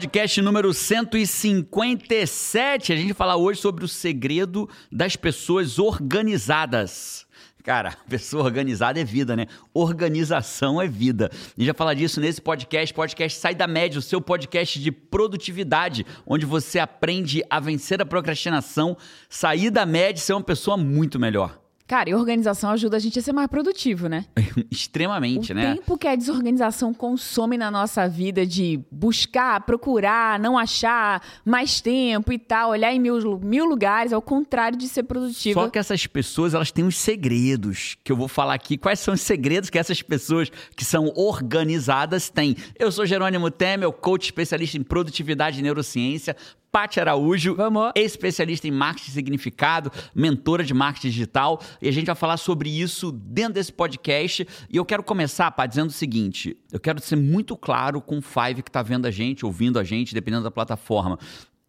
podcast número 157. A gente vai falar hoje sobre o segredo das pessoas organizadas. Cara, pessoa organizada é vida, né? Organização é vida. Gente vai falar disso nesse podcast, podcast Sai da Média, o seu podcast de produtividade, onde você aprende a vencer a procrastinação, sair da média e ser uma pessoa muito melhor. Cara, e organização ajuda a gente a ser mais produtivo, né? Extremamente, o né? O tempo que a desorganização consome na nossa vida de buscar, procurar, não achar, mais tempo e tal, olhar em mil, mil lugares, ao contrário de ser produtivo. Só que essas pessoas, elas têm uns segredos que eu vou falar aqui. Quais são os segredos que essas pessoas que são organizadas têm? Eu sou Jerônimo Temel, coach especialista em produtividade e neurociência. Paty Araújo, Vamos. especialista em marketing significado, mentora de marketing digital, e a gente vai falar sobre isso dentro desse podcast. E eu quero começar, Pá, dizendo o seguinte: eu quero ser muito claro com o Five que está vendo a gente, ouvindo a gente, dependendo da plataforma.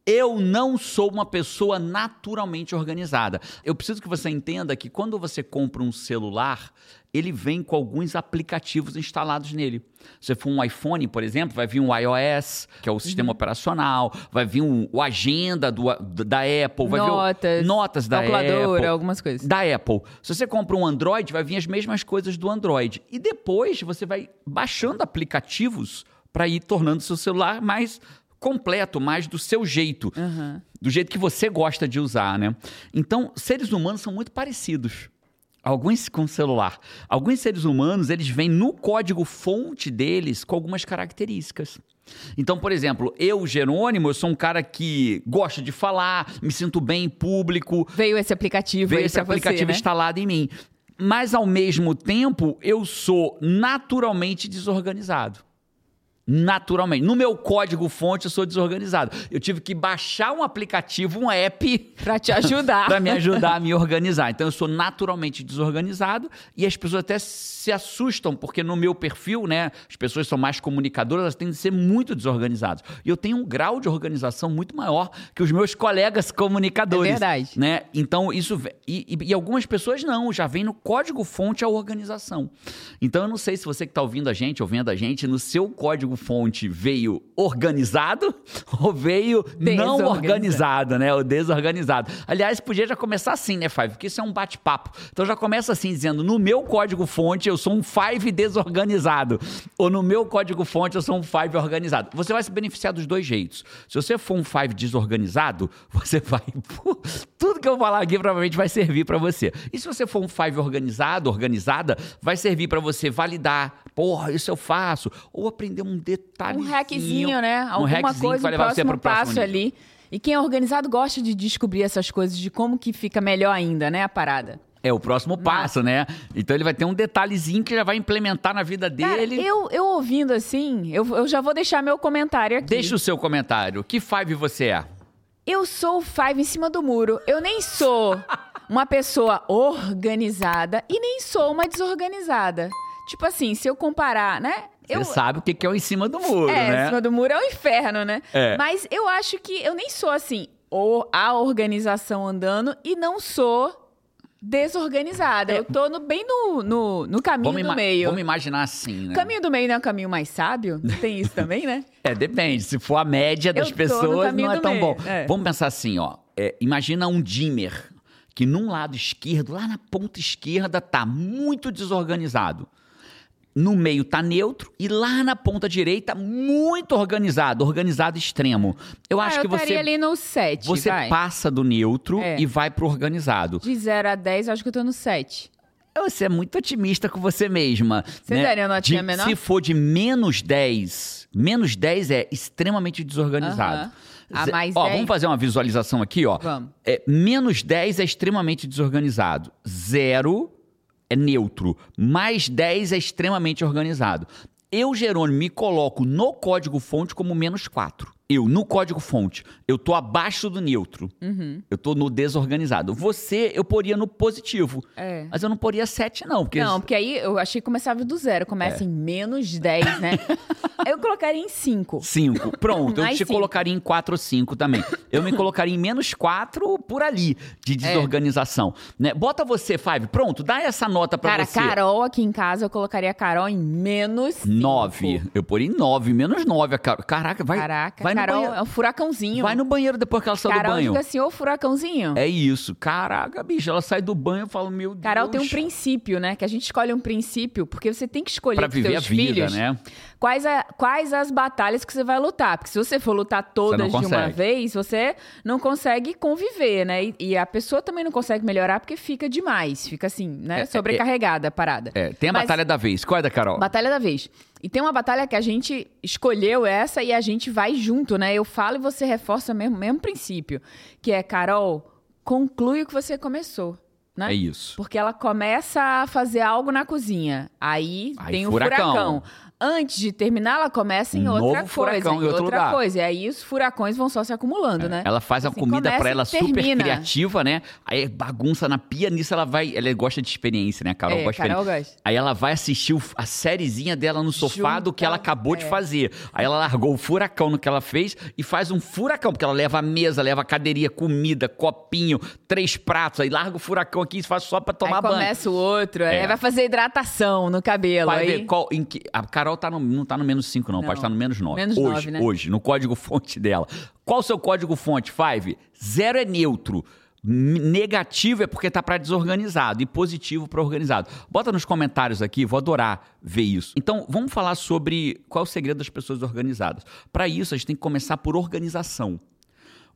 Eu não sou uma pessoa naturalmente organizada. Eu preciso que você entenda que quando você compra um celular, ele vem com alguns aplicativos instalados nele. Se for um iPhone, por exemplo, vai vir um iOS, que é o sistema uhum. operacional, vai vir um, o agenda do, da Apple, vai notas, vir o, notas da Apple, algumas coisas. Da Apple. Se você compra um Android, vai vir as mesmas coisas do Android. E depois você vai baixando aplicativos para ir tornando seu celular mais completo, mais do seu jeito. Uhum. Do jeito que você gosta de usar, né? Então, seres humanos são muito parecidos. Alguns com celular. Alguns seres humanos, eles vêm no código fonte deles com algumas características. Então, por exemplo, eu, Jerônimo, eu sou um cara que gosta de falar, me sinto bem em público. Veio esse aplicativo Veio esse aplicativo você, né? instalado em mim. Mas, ao mesmo tempo, eu sou naturalmente desorganizado naturalmente. No meu código fonte eu sou desorganizado. Eu tive que baixar um aplicativo, um app para te ajudar, para me ajudar a me organizar. Então eu sou naturalmente desorganizado e as pessoas até se assustam porque no meu perfil, né, as pessoas são mais comunicadoras, elas tendem a ser muito desorganizadas. E eu tenho um grau de organização muito maior que os meus colegas comunicadores. É verdade. Né? Então isso e, e, e algumas pessoas não, já vem no código fonte a organização. Então eu não sei se você que está ouvindo a gente, ouvindo a gente, no seu código fonte veio organizado ou veio não organizado, né? O desorganizado. Aliás, podia já começar assim, né, Five? Porque isso é um bate-papo. Então já começa assim, dizendo: no meu código fonte eu sou um Five desorganizado. Ou no meu código fonte eu sou um Five organizado. Você vai se beneficiar dos dois jeitos. Se você for um Five desorganizado, você vai. Tudo que eu falar aqui provavelmente vai servir para você. E se você for um Five organizado, organizada, vai servir para você validar. Porra, isso eu faço. Ou aprender um detalhezinho. Um hackzinho, né? Alguma um hackzinho coisa, o próximo passo ali. E quem é organizado gosta de descobrir essas coisas, de como que fica melhor ainda, né, a parada. É o próximo passo, né? Então ele vai ter um detalhezinho que já vai implementar na vida dele. Cara, eu, eu ouvindo assim, eu, eu já vou deixar meu comentário aqui. Deixa o seu comentário. Que five você é? Eu sou o five em cima do muro. Eu nem sou uma pessoa organizada e nem sou uma desorganizada. Tipo assim, se eu comparar, né? Você eu... sabe o que é o em cima do muro, é, né? em cima do muro é o inferno, né? É. Mas eu acho que eu nem sou assim, ou a organização andando e não sou desorganizada. É. Eu tô no, bem no, no, no caminho do meio. Vamos imaginar assim, né? O caminho do meio não é o caminho mais sábio? Tem isso também, né? é, depende. Se for a média das pessoas, não é tão meio. bom. É. Vamos pensar assim, ó. É, imagina um dimmer que num lado esquerdo, lá na ponta esquerda, tá muito desorganizado no meio tá neutro e lá na ponta direita muito organizado, organizado extremo. Eu ah, acho eu que você ali no 7, Você vai. passa do neutro É. e vai pro organizado. De 0 a 10, eu acho que eu tô no 7. Você é muito otimista com você mesma. Você né? daria notinha De- menor? Se for de menos 10, menos 10 é extremamente desorganizado. Aham. A Ze- mais ó, 10? vamos fazer uma visualização aqui, ó. Vamos. É, menos 10 é extremamente desorganizado. Zero é neutro. Mais 10 é extremamente organizado. Eu, Jerônimo, me coloco no código fonte como menos 4. Eu, no código fonte, eu tô abaixo do neutro. Uhum. Eu tô no desorganizado. Você, eu poria no positivo. É. Mas eu não poria 7, não. Porque Não, porque aí eu achei que começava do zero. É. Começa em menos 10, né? Eu colocaria em 5. Cinco. Pronto, eu te cinco. colocaria em quatro ou cinco também. Eu me colocaria em menos quatro por ali, de É. desorganização. Né? Bota você, Five. Pronto, dá essa nota pra Cara, você. Carol aqui em casa, eu colocaria a Carol em menos cinco. Nove. Eu poria em nove, menos nove. a Carol. Caraca, vai. Caraca, vai no Carol banheiro. é um furacãozinho. Vai no banheiro depois que ela saiu do Carol banho. fica assim, ô furacãozinho. É isso. Caraca, bicho, ela sai do banho e fala, meu Deus. Carol tem um princípio, né? Que a gente escolhe um princípio, porque você tem que escolher Pra viver a vida, filhos né? quais, a- quais as batalhas que você vai lutar. Porque se você for lutar todas de uma vez, você não consegue conviver, né? E, e a pessoa também não consegue melhorar porque fica demais. Fica assim, né? É, Sobrecarregada a parada. É, tem a Mas- batalha da vez. Qual é da Carol? Batalha da vez. E tem uma batalha que a gente escolheu essa e a gente vai junto, né? Eu falo e você reforça o mesmo, mesmo princípio. Que é, Carol, conclui o que você começou. Né? É isso. Porque ela começa a fazer algo na cozinha. Aí, Aí, tem o furacão. furacão. Antes de terminar, ela começa em Um outra coisa. em outra lugar. coisa. E aí os furacões vão só se acumulando, né? Ela faz a Assim, comida começa pra e ela super criativa, né? Aí bagunça na pia, nisso ela vai. Ela gosta de experiência, né? A Carol É, gosta de Carol experiência. gosta. Aí ela vai assistir a sériezinha dela no sofá do que ela Junta, acabou de é. fazer. Aí ela largou o furacão no que ela fez e faz um furacão, porque ela leva a mesa, leva a cadeirinha, comida, copinho, três pratos, aí larga o furacão aqui e faz só pra tomar aí banho. começa o outro, É. aí vai fazer hidratação no cabelo. Vai aí... ver qual. Em que, a Carol tá no- não tá no menos 5, não, Não. pode estar no menos 9. Menos hoje, né? hoje, no código fonte dela. Qual o seu código fonte, Five? Zero é neutro. Negativo é porque tá para desorganizado e positivo para organizado. Bota nos comentários aqui, vou adorar ver isso. Então, vamos falar sobre qual é o segredo das pessoas organizadas. Para isso, a gente tem que começar por organização.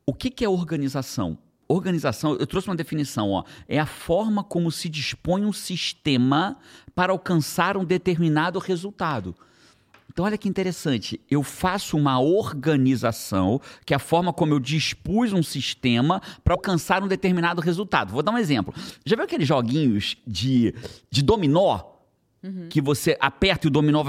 O que, que é organização? Organização, eu trouxe uma definição, ó, é a forma como se dispõe um sistema para alcançar um determinado resultado. Então, olha que interessante. Eu faço uma organização, que é a forma como eu dispus um sistema para alcançar um determinado resultado. Vou dar um exemplo. Já viu aqueles joguinhos de, de dominó? Que você aperta e o dominó.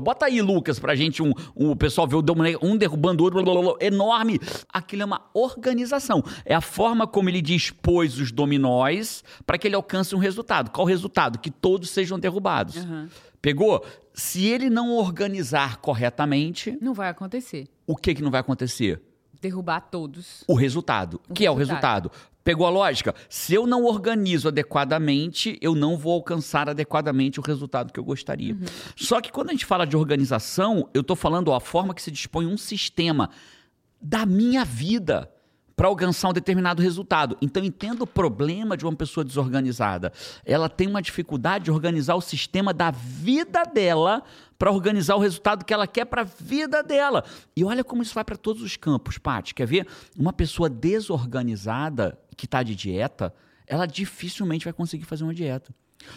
Bota aí, Lucas, pra gente um, um o pessoal ver o dominó, um derrubando o outro, enorme. Aquilo é uma organização. É a forma como ele dispôs os dominóis para que ele alcance um resultado. Qual o resultado? Que todos sejam derrubados. Aham. Pegou? Se ele não organizar corretamente, Não vai acontecer. o que, que não vai acontecer? Derrubar todos. O resultado. O que é o resultado. resultado? Pegou a lógica? Se eu não organizo adequadamente, eu não vou alcançar adequadamente o resultado que eu gostaria. Só que quando a gente fala de organização, eu estou falando ó, a forma que se dispõe um sistema da minha vida para alcançar um determinado resultado. Então entenda o problema de uma pessoa desorganizada. Ela tem uma dificuldade de organizar o sistema da vida dela para organizar o resultado que ela quer para a vida dela. E olha como isso vai para todos os campos, Paty. Quer ver? Uma pessoa desorganizada que está de dieta, ela dificilmente vai conseguir fazer uma dieta.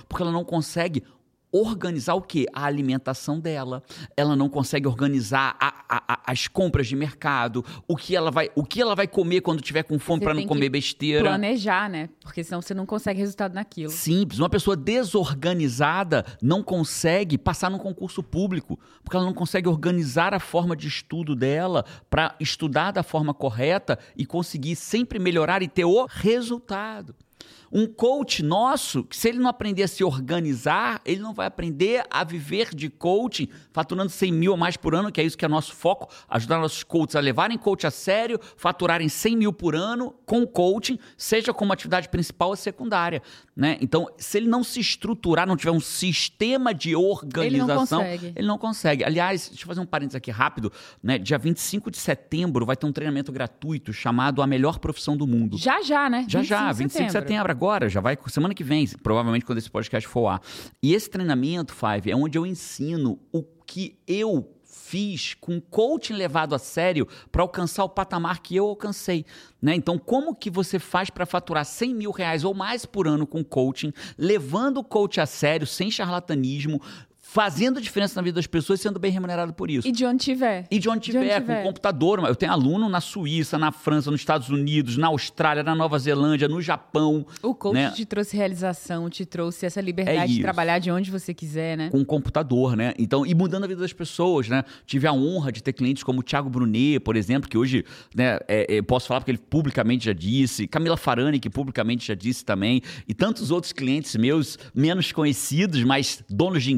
Porque ela não consegue organizar o quê? A alimentação dela. Ela não consegue organizar a- a- a- as compras de mercado, o que ela vai, o que ela vai comer quando tiver com fome para não comer besteira. Planejar, né? Porque senão você não consegue resultado naquilo. Simples. Uma pessoa desorganizada não consegue passar num concurso público, porque ela não consegue organizar a forma de estudo dela para estudar da forma correta e conseguir sempre melhorar e ter o resultado. Um coach nosso, que se ele não aprender a se organizar, ele não vai aprender a viver de coaching, faturando 100 mil ou mais por ano, que é isso que é nosso foco, ajudar nossos coaches a levarem coach a sério, faturarem 100 mil por ano com coaching, seja como atividade principal ou secundária. Né? Então, se ele não se estruturar, não tiver um sistema de organização, consegue. ele não consegue. Aliás, deixa eu fazer um parênteses aqui rápido. Né? Dia 25 de setembro vai ter um treinamento gratuito chamado A Melhor Profissão do Mundo. Já, já, né? Já, já, 25 de setembro agora, já vai semana que vem, provavelmente quando esse podcast for ar. E esse treinamento, Five, é onde eu ensino o que eu fiz com coaching levado a sério para alcançar o patamar que eu alcancei. Né? Então, como que você faz para faturar 100 mil reais ou mais por ano com coaching, levando o coach a sério, sem charlatanismo, fazendo diferença na vida das pessoas e sendo bem remunerado por isso. E de onde tiver. E de onde De onde tiver, tiver. com computador. Eu tenho aluno na Suíça, na França, nos Estados Unidos, na Austrália, na Nova Zelândia, no Japão. O coach né? te trouxe realização, te trouxe essa liberdade É de trabalhar de onde você quiser, né? com computador, né? Então, e mudando a vida das pessoas, né? Tive a honra de ter clientes como o Thiago Brunet, por exemplo, que hoje, né, é, é, posso falar porque ele publicamente já disse, Camila Farani, que publicamente já disse também, e tantos outros clientes meus, menos conhecidos, mas donos de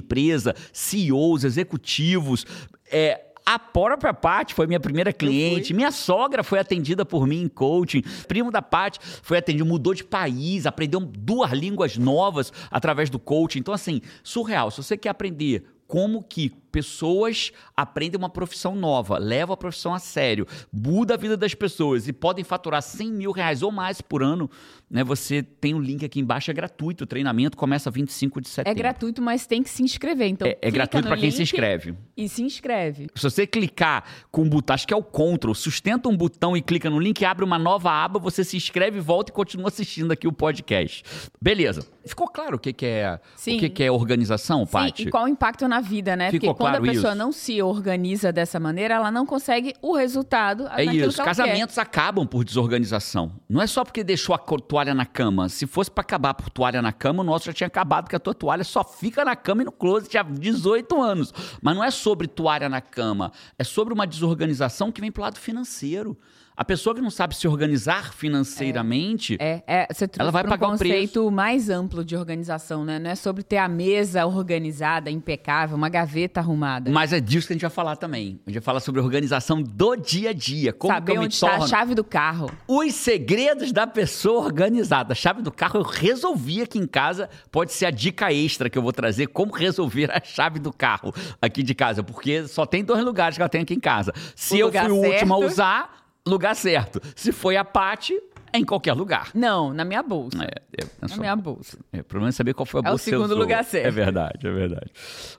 mesa, CEOs, executivos, é, a própria Paty foi minha primeira cliente. Minha sogra foi atendida por mim em coaching. Primo da Paty foi atendido, mudou de país, aprendeu duas línguas novas através do coaching. Então, assim, surreal. Se você quer aprender como que pessoas aprendem uma profissão nova, levam a profissão a sério, muda a vida das pessoas e podem faturar 100 mil reais ou mais por ano, né? Você tem o um link aqui embaixo, é gratuito. O treinamento começa 25 de setembro. É gratuito, mas tem que se inscrever. Então, é, é gratuito para quem se inscreve. E se inscreve. Se você clicar com o botão, acho que é o Ctrl, sustenta um botão e clica no link, abre uma nova aba, você se inscreve, volta e continua assistindo aqui o podcast. Beleza. Ficou claro o que, que é Sim. o que, que é organização, Paty? E qual o impacto na vida, né? Ficou Porque quando claro a pessoa isso? não se organiza dessa maneira, ela não consegue o resultado. É isso. Casamentos quer. acabam por desorganização. Não é só porque deixou a toalha na cama. Se fosse para acabar por toalha na cama, o nosso já tinha acabado, porque a tua toalha só fica na cama e no closet há 18 anos. Mas não é sobre toalha na cama. É sobre uma desorganização que vem pro lado financeiro. A pessoa que não sabe se organizar financeiramente, é, é, é você ela vai pagar um conceito mais amplo de organização, né? Não é sobre ter a mesa organizada, impecável, uma gaveta arrumada. Mas é disso que a gente vai falar também. A gente vai falar sobre organização do dia a dia. Como Saber que eu onde está a chave do carro. Os segredos da pessoa organizada. A chave do carro eu resolvi aqui em casa. Pode ser a dica extra que eu vou trazer. Como resolver a chave do carro aqui de casa. Porque só tem dois lugares que ela tem aqui em casa. Se O eu fui o último a usar, lugar certo. Se foi a Paty, é em qualquer lugar. Não, na minha bolsa. É, é, é Na minha bolsa. é, o problema é saber qual foi a É o bolsa que você segundo lugar certo. É verdade, é verdade.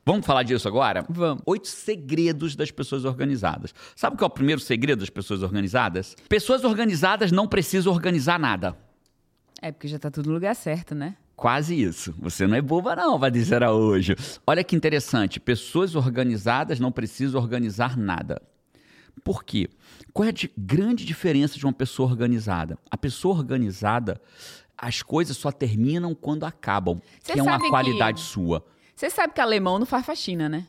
Vamos falar disso agora? Vamos. Oito segredos das pessoas organizadas. Sabe qual é o primeiro segredo das pessoas organizadas? Pessoas organizadas não precisam organizar nada. É porque já tá tudo no lugar certo, né? Quase isso. Você não é boba, não, vai dizer a hoje. Olha que interessante. Pessoas organizadas não precisam organizar nada. Por quê? Qual é a grande diferença de uma pessoa organizada? A pessoa organizada, as coisas só terminam quando acabam, Você que é uma sabe que- qualidade sua. Você sabe que alemão não faz faxina, né?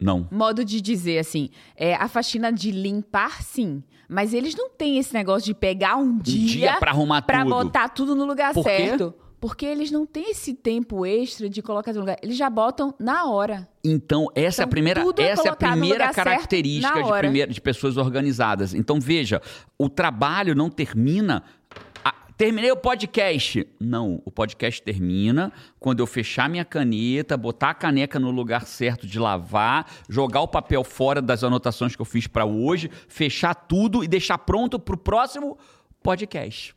Não. Modo de dizer assim, é a faxina de limpar, sim. Mas eles não têm esse negócio de pegar um dia, dia pra arrumar pra tudo. botar tudo no lugar Por quê? Porque eles não têm esse tempo extra de colocar no lugar. Eles já botam na hora. Então, essa é a Então, primeira, é essa é a primeira característica de, primeira- de pessoas organizadas. Então, veja, o trabalho não termina. Terminei o podcast. Não, o podcast termina quando eu fechar minha caneta, botar a caneca no lugar certo de lavar, jogar o papel fora das anotações que eu fiz para hoje, fechar tudo e deixar pronto para o próximo podcast.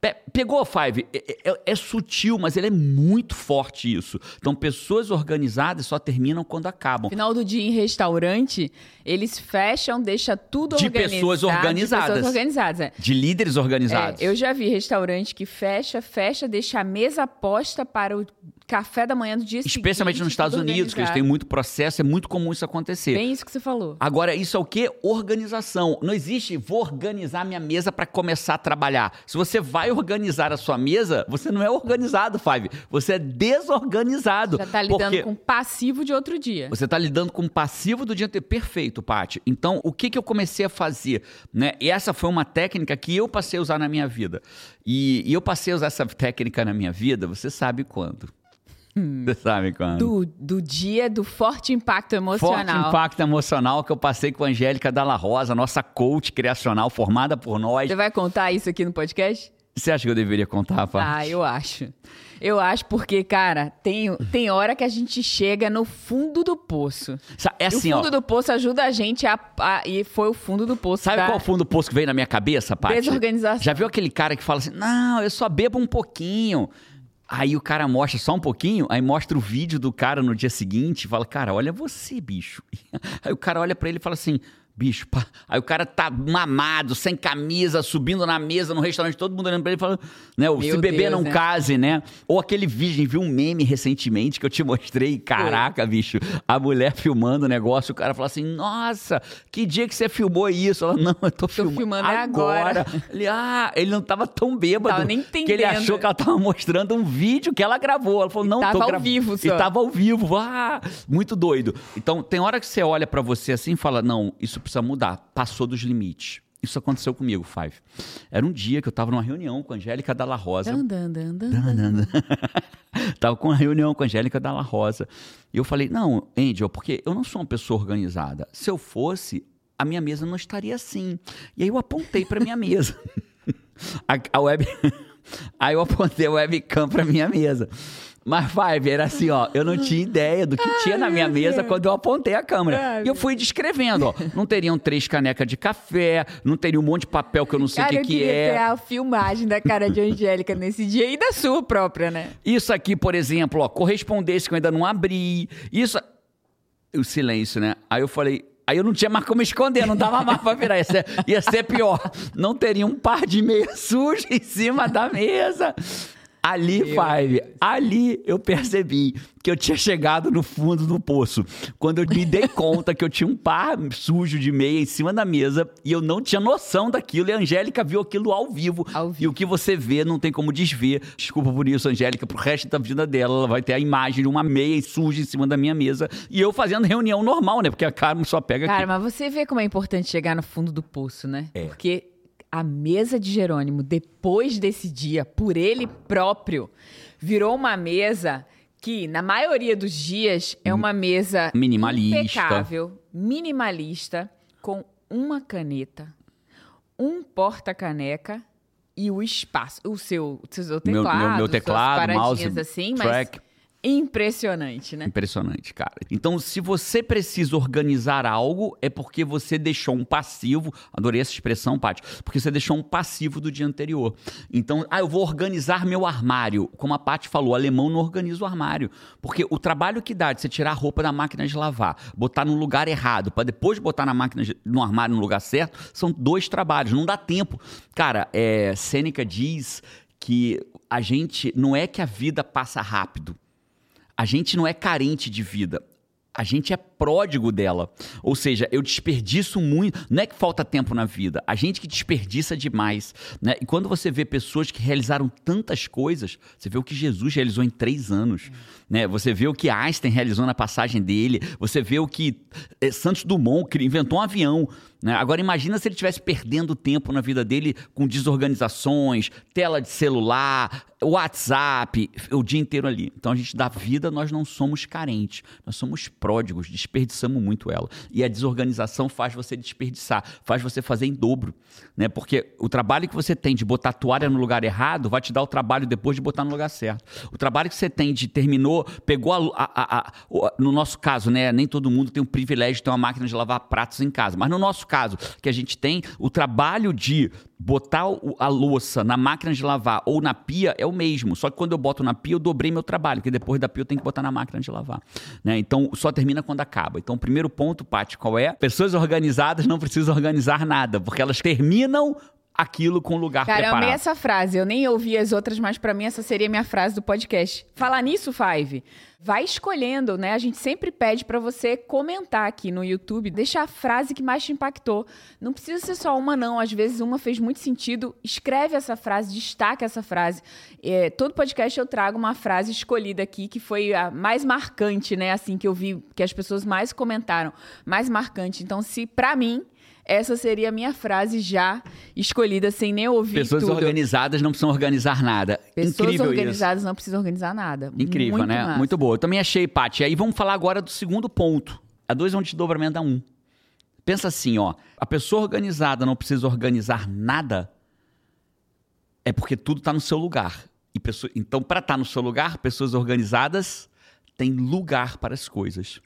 Pe- Pegou, Five? É, é- é sutil, mas ele é muito forte isso. Então, pessoas organizadas só terminam quando acabam. Final do dia em restaurante, eles fecham, deixa tudo De organizado. pessoas organizadas. De pessoas organizadas, é. De líderes organizados. É, eu já vi restaurante que fecha, fecha, deixa a mesa posta para o café da manhã do dia seguinte. Especialmente nos Estados tudo Unidos, que eles têm muito processo, é muito comum isso acontecer. Bem isso que você falou. Agora, isso é o quê? Organização. Não existe vou organizar minha mesa para começar a trabalhar. Se você vai organizar a sua mesa, você não é organizado, Five. Você é desorganizado. Já tá lidando com passivo de outro dia. Você está lidando com o passivo do dia anterior. Perfeito, Paty. Então, o que, que eu comecei a fazer? Né? E essa foi uma técnica que eu passei a usar na minha vida. E, e eu passei a usar essa técnica na minha vida, você sabe quando. Você sabe quando. Do, do dia do forte impacto Forte emocional. impacto emocional que eu passei com a Angélica Dalla Rosa, nossa coach criacional formada por nós. Você vai contar isso aqui no podcast? Você acha que eu deveria contar, Paty? Ah, eu acho. Eu acho porque, cara, tem, tem hora que a gente chega no fundo do poço. É assim, o ó. fundo do poço ajuda a gente a, a- E foi o fundo do poço. Sabe da qual é o fundo do poço que veio na minha cabeça, Paty? Desorganização. Já viu aquele cara que fala assim, não, eu só bebo um pouquinho. Aí o cara mostra só um pouquinho, aí mostra o vídeo do cara no dia seguinte fala, cara, olha você, bicho. Aí o cara olha pra ele e fala assim, bicho, pá. Aí o cara tá mamado, sem camisa, subindo na mesa no restaurante, todo mundo olhando pra ele e falando, né, o se beber não né? case, né? Ou aquele vídeo, viu um meme recentemente que eu te mostrei, caraca, bicho, a mulher filmando o negócio, o cara fala assim, nossa, que dia que você filmou isso? Ela, não, eu tô, filmando, filmando é agora." Ele, ah, ele não tava tão bêbado. Tava nem que ele entendendo. achou que ela tava mostrando um vídeo que ela gravou. Ela falou, não, tava tô ao gra- vivo E só. tava ao vivo. Ah, muito doido. Então, tem hora que você olha pra você assim e fala, não, isso precisa mudar. Passou dos limites. Isso aconteceu comigo, Five. Era um dia que eu estava numa reunião com a Angélica Dalla Rosa. Dan, dan, dan, dan, dan. Tava com uma reunião com a Angélica Dalla Rosa. E eu falei, não, Angel, porque eu não sou uma pessoa organizada. Se eu fosse, a minha mesa não estaria assim. E aí eu apontei para minha mesa. a, a web... aí eu apontei a webcam para minha mesa. Mas, Five, era assim, ó, eu não tinha ideia do que tinha na minha mesa Deus. quando eu apontei a câmera. Ai, e eu fui descrevendo, ó. Não teriam três canecas de café, não teria um monte de papel que eu não sei o Cara, que, eu que é. ter a filmagem da cara de Angélica nesse dia e da sua própria, né? Isso aqui, por exemplo, ó, correspondência que eu ainda não abri. Isso. O silêncio, né? Aí eu falei. Aí eu não tinha mais como esconder, não dava mais pra virar. Ia ser, ia ser pior. Não teria um par de meia suja em cima da mesa. Ali, Meu Five, ali eu percebi que eu tinha chegado no fundo do poço. Quando eu me dei conta que eu tinha um par sujo de meia em cima da mesa e eu não tinha noção daquilo. E a Angélica viu aquilo ao vivo. Ao E vivo. o que você vê não tem como desver. Desculpa por isso, Angélica, pro resto da vida dela. Ela vai ter a imagem de uma meia suja em cima da minha mesa. E eu fazendo reunião normal, né? Porque a Carmen só pega Cara, aqui. mas você vê como é importante chegar no fundo do poço, né? É. Porque a mesa de Jerônimo, depois desse dia, por ele próprio, virou uma mesa que, na maioria dos dias, é uma mesa Minimalista. impecável, minimalista, com uma caneta, um porta-caneca e o espaço, o seu, o seu Meu- meu- teclado, meu suas teclado, mouse, assim, mas track. Impressionante, né? Impressionante, cara. Então, se você precisa organizar algo, é porque você deixou um passivo. Adorei essa expressão, Paty. Porque você deixou um passivo do dia anterior. Então, ah, eu vou organizar meu armário. Como a Paty falou, o alemão não organiza o armário. Porque o trabalho que dá de você tirar a roupa da máquina de lavar, botar no lugar errado, para depois botar na máquina, de- no armário no lugar certo, são dois trabalhos. Não dá tempo. Cara, é, Sêneca diz que a gente. Não é que a vida passa rápido. A gente não é carente de vida. A gente é pródigo dela. Ou seja, eu desperdiço muito. Não é que falta tempo na vida. A gente que desperdiça demais. Né? E quando você vê pessoas que realizaram tantas coisas, você vê o que Jesus realizou em três anos. Né? Você vê o que Einstein realizou na passagem dele. Você vê o que eh, Santos Dumont inventou um avião. Né? Agora imagina se ele estivesse perdendo tempo na vida dele com desorganizações, tela de celular, WhatsApp, o dia inteiro ali. Então a gente da vida nós não somos carentes, nós somos pródigos, desperdiçamos muito ela. E a desorganização faz você desperdiçar, faz você fazer em dobro, né? Porque o trabalho que você tem de botar a toalha no lugar errado vai te dar o trabalho depois de botar no lugar certo. O trabalho que você tem de terminou, pegou a, a- a- a- no nosso caso, né? Nem todo mundo tem o privilégio de ter uma máquina de lavar pratos em casa, mas no nosso caso, que a gente tem o trabalho de botar a louça na máquina de lavar ou na pia é o mesmo. Só que quando eu boto na pia, eu dobrei meu trabalho, porque depois da pia eu tenho que botar na máquina de lavar. Né? Então, só termina quando acaba. Então, o primeiro ponto, Paty, qual é? Pessoas organizadas não precisam organizar nada, porque elas terminam aquilo com o lugar Cara, eu preparado. amei essa frase. Eu nem ouvi as outras, mas pra mim essa seria a minha frase do podcast. Falar nisso, Five, vai escolhendo, né? A gente sempre pede pra você comentar aqui no YouTube, deixar a frase que mais te impactou. Não precisa ser só uma, não. Às vezes uma fez muito sentido. Escreve essa frase, destaca essa frase. É, todo podcast eu trago uma frase escolhida aqui que foi a mais marcante, né? Assim que eu vi que as pessoas mais comentaram, mais marcante. Então, se pra mim essa seria a minha frase já escolhida sem nem ouvir Pessoas tudo. organizadas não precisam organizar nada. Pessoas Incrível isso. organizadas não precisam organizar nada. Incrível, Muito né? massa. Muito boa. Eu também achei, Paty. Aí vamos falar agora do segundo ponto. A dois é um desdobramento da um. Pensa assim, ó. A pessoa organizada não precisa organizar nada é porque tudo está no seu lugar. E pessoa- Então, para estar no seu lugar, pessoas organizadas têm lugar para as coisas.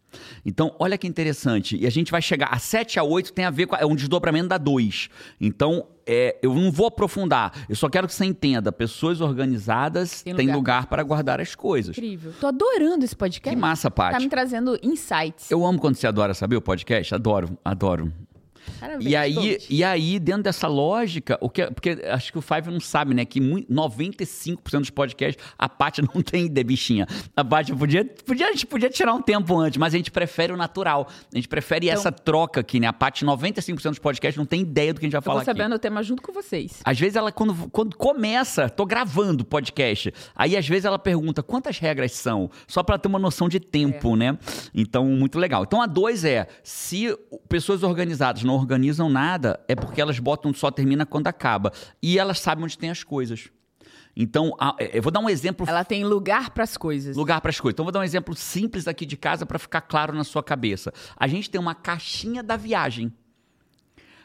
Então, olha que interessante. E a gente vai chegar. A 7 a 8 tem a ver com. É um desdobramento da 2. Então, é, eu não vou aprofundar. Eu só quero que você entenda. Pessoas organizadas Tem têm lugar. lugar para guardar as coisas. Incrível. Tô adorando esse podcast. Que massa, Tá me Paty. trazendo insights. Eu amo quando você adora saber o podcast. Adoro, adoro. Parabéns, E aí, e aí, dentro dessa lógica, o que, porque acho que o Five não sabe, né? Que mui- 95% dos podcasts, a Paty não tem ideia, bichinha. A Paty podia, podia, a gente podia tirar um tempo antes, mas a gente prefere o natural. A gente prefere Então- essa troca aqui, né? A Paty, 95% dos podcasts, não tem ideia do que a gente vai Eu falar vou aqui. sabendo o tema junto com vocês. Às vezes ela, quando, quando começa, tô gravando o podcast, aí às vezes ela pergunta quantas regras são, só para ter uma noção de tempo, né? Então, muito legal. Então, a dois é, se pessoas organizadas não organizam organizam nada é porque elas botam só termina quando acaba. E elas sabem onde tem as coisas. Então, a- é, eu vou dar um exemplo Ela tem lugar pras coisas. lugar para as coisas. Então, vou dar um exemplo simples aqui de casa para ficar claro na sua cabeça. A gente tem uma caixinha da viagem.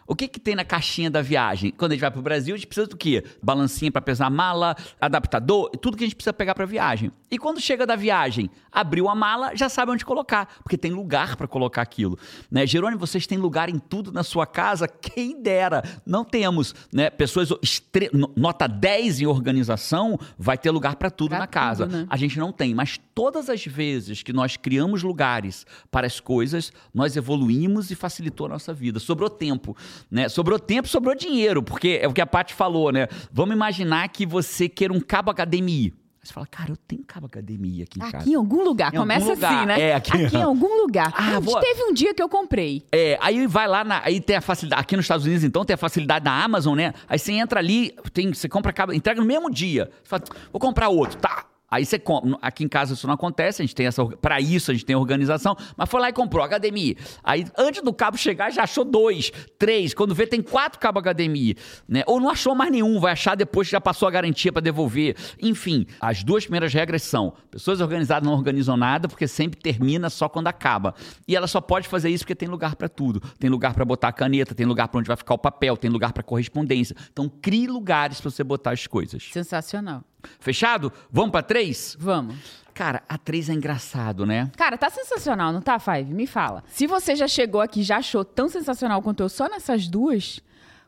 O que, que tem na caixinha da viagem? Quando a gente vai para o Brasil, a gente precisa do quê? Balancinha para pesar a mala, adaptador, tudo que a gente precisa pegar para viagem. E quando chega da viagem, abriu a mala, já sabe onde colocar, porque tem lugar para colocar aquilo. Né? Jerônimo, vocês têm lugar em tudo na sua casa? Quem dera. Não temos. Né? Pessoas estre... no- nota 10 em organização, vai ter lugar para tudo Pra na casa. tudo, né? A gente não tem, mas todas as vezes que nós criamos lugares para as coisas, nós evoluímos e facilitou a nossa vida. Sobrou tempo, né? Sobrou tempo, sobrou dinheiro, porque é o que a Paty falou, né? Vamos imaginar que você queira um cabo HDMI. Você fala, cara, eu tenho cabo HDMI aqui em casa. Aqui em algum lugar. Em algum Começa lugar. assim, né? É, aqui. em algum lugar. Ah, vou- Teve um dia que eu comprei. É, aí vai lá, na, aí tem a facilidade, aqui nos Estados Unidos então tem a facilidade da Amazon, né? Aí você entra ali, tem, você compra, cabo, entrega no mesmo dia. Você fala, vou comprar outro, tá. Aí você compra. Aqui em casa isso não acontece, a gente tem essa. Para isso a gente tem organização, mas foi lá e comprou HDMI. Aí antes do cabo chegar já achou dois, três. Quando vê, tem quatro cabos HDMI. Né? Ou não achou mais nenhum, vai achar depois que já passou a garantia para devolver. Enfim, as duas primeiras regras são: pessoas organizadas não organizam nada, porque sempre termina só quando acaba. E ela só pode fazer isso porque tem lugar para tudo. Tem lugar para botar a caneta, tem lugar para onde vai ficar o papel, tem lugar para correspondência. Então crie lugares para você botar as coisas. Sensacional. Fechado? Vamos para três? Vamos. Cara, a 3 é engraçado, né? Cara, tá sensacional, não tá, Five? Me fala. Se você já chegou aqui e já achou tão sensacional quanto eu só nessas duas,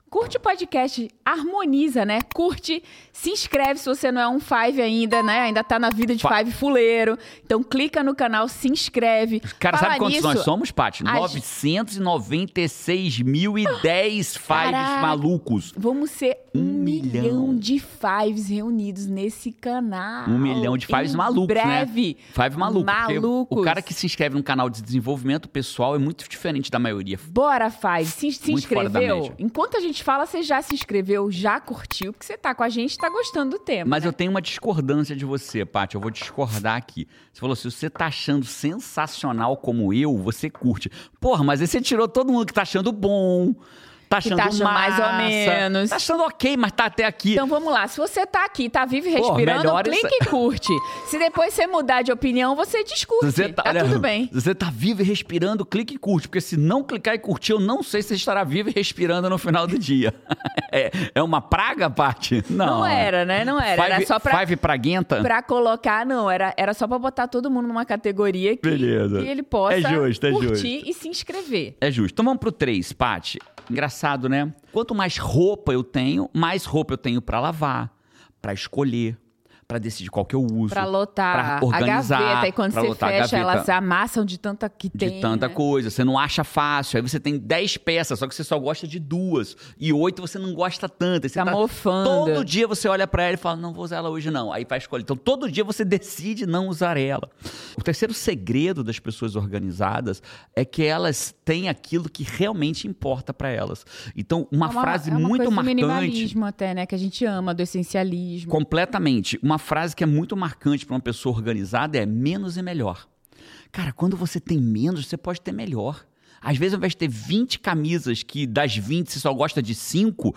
curte o podcast, harmoniza, né? Curte, se inscreve se você não é um Five ainda, né? Ainda tá na vida de Fa- Five fuleiro. Então clica no canal, se inscreve. Cara, Fala sabe quantos nisso, nós somos, Paty? a 996.010 fives Caraca. malucos. Vamos ser um, Um milhão. milhão. de Fives reunidos nesse canal. Um milhão de fives Em malucos, breve. né? Five maluco. Malucos. O cara que se inscreve num canal de desenvolvimento pessoal é muito diferente da maioria. Bora, Five. Se, se inscreveu? Enquanto a gente fala, você já se inscreveu, já curtiu, porque você tá com a gente e tá gostando do tema. Mas né? eu tenho uma discordância de você, Paty. Eu vou discordar aqui. Você falou, se você tá achando sensacional como eu, você curte. Porra, mas aí você tirou todo mundo que tá achando bom. Tá achando tá achando mais ou massa, menos. Tá achando ok, mas tá até aqui. Então vamos lá. Se você tá aqui, tá vivo e respirando, clique isso- e curte. Se depois você mudar de opinião, você discute. Você tá olha, tudo bem. Você tá vivo e respirando, clique e curte. Porque se não clicar e curtir, eu não sei se você estará vivo e respirando no final do dia. é, é uma praga, Paty? Não. Não era, né? Não era. Five, era só pra, Five praguenta? pra colocar, não. Era, era só pra botar todo mundo numa categoria que, Beleza. que ele possa É justo, é curtir e se inscrever. É justo. Então vamos pro 3, Paty. Engraçado, né? Quanto mais roupa eu tenho, mais roupa eu tenho pra lavar, pra escolher, pra decidir qual que eu uso. Pra lotar pra a organizar, gaveta. E quando você a fecha, elas amassam de tanta que de tem. tanta né? coisa. Você não acha fácil. Aí você tem 10 peças, só que você só gosta de duas. E oito você não gosta tanto. Aí você Tá mofando. Todo dia você olha pra ela e fala, não vou usar ela hoje não. Aí vai escolher. Então todo dia você decide não usar ela. O terceiro segredo das pessoas organizadas é que elas têm aquilo que realmente importa pra elas. Então uma, É uma- frase é uma muito coisa do marcante. minimalismo até, né? Que a gente ama, do essencialismo. Completamente. Uma frase que é muito marcante para uma pessoa organizada é menos é melhor. Cara, quando você tem menos, você pode ter melhor. Às vezes, ao invés de ter 20 camisas que das 20 você só gosta de 5,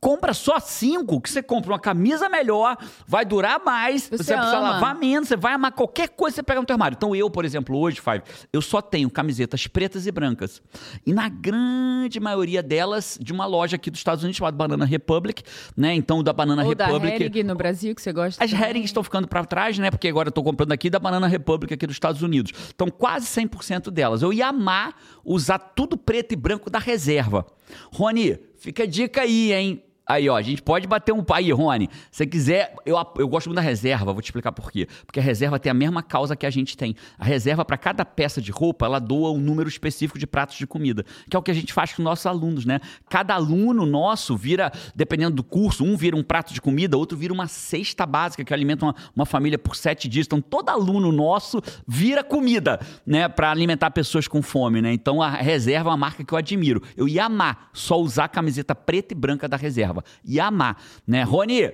compra só 5, que você compra uma camisa melhor, vai durar mais, você, Você precisa lavar menos, você vai amar qualquer coisa que você pega no teu armário. Então eu, por exemplo, hoje, Five, eu só tenho camisetas pretas e brancas. E na grande maioria delas, de uma loja aqui dos Estados Unidos chamada Banana Republic, né? Então, da Banana Ou da Republic... Hering no Brasil, que você gosta. As. Hering estão ficando para trás, né? Porque agora eu tô comprando aqui da Banana Republic aqui dos Estados Unidos. Então, quase 100% delas. Eu ia amar usar tudo preto e branco da reserva. Rony, fica a dica aí, hein? Aí, ó, a gente pode bater um aí, Rony. Se quiser, eu, eu gosto muito da reserva, vou te explicar por quê. Porque a reserva tem a mesma causa que a gente tem. A reserva, para cada peça de roupa, ela doa um número específico de pratos de comida, que é o que a gente faz com nossos alunos, né? Cada aluno nosso vira, dependendo do curso, um vira um prato de comida, outro vira uma cesta básica que alimenta uma, uma família por sete dias. Então, todo aluno nosso vira comida, né? Para alimentar pessoas com fome, né? Então, a reserva é uma marca que eu admiro. Eu ia amar só usar a camiseta preta e branca da reserva. Ia amar, né? Rony,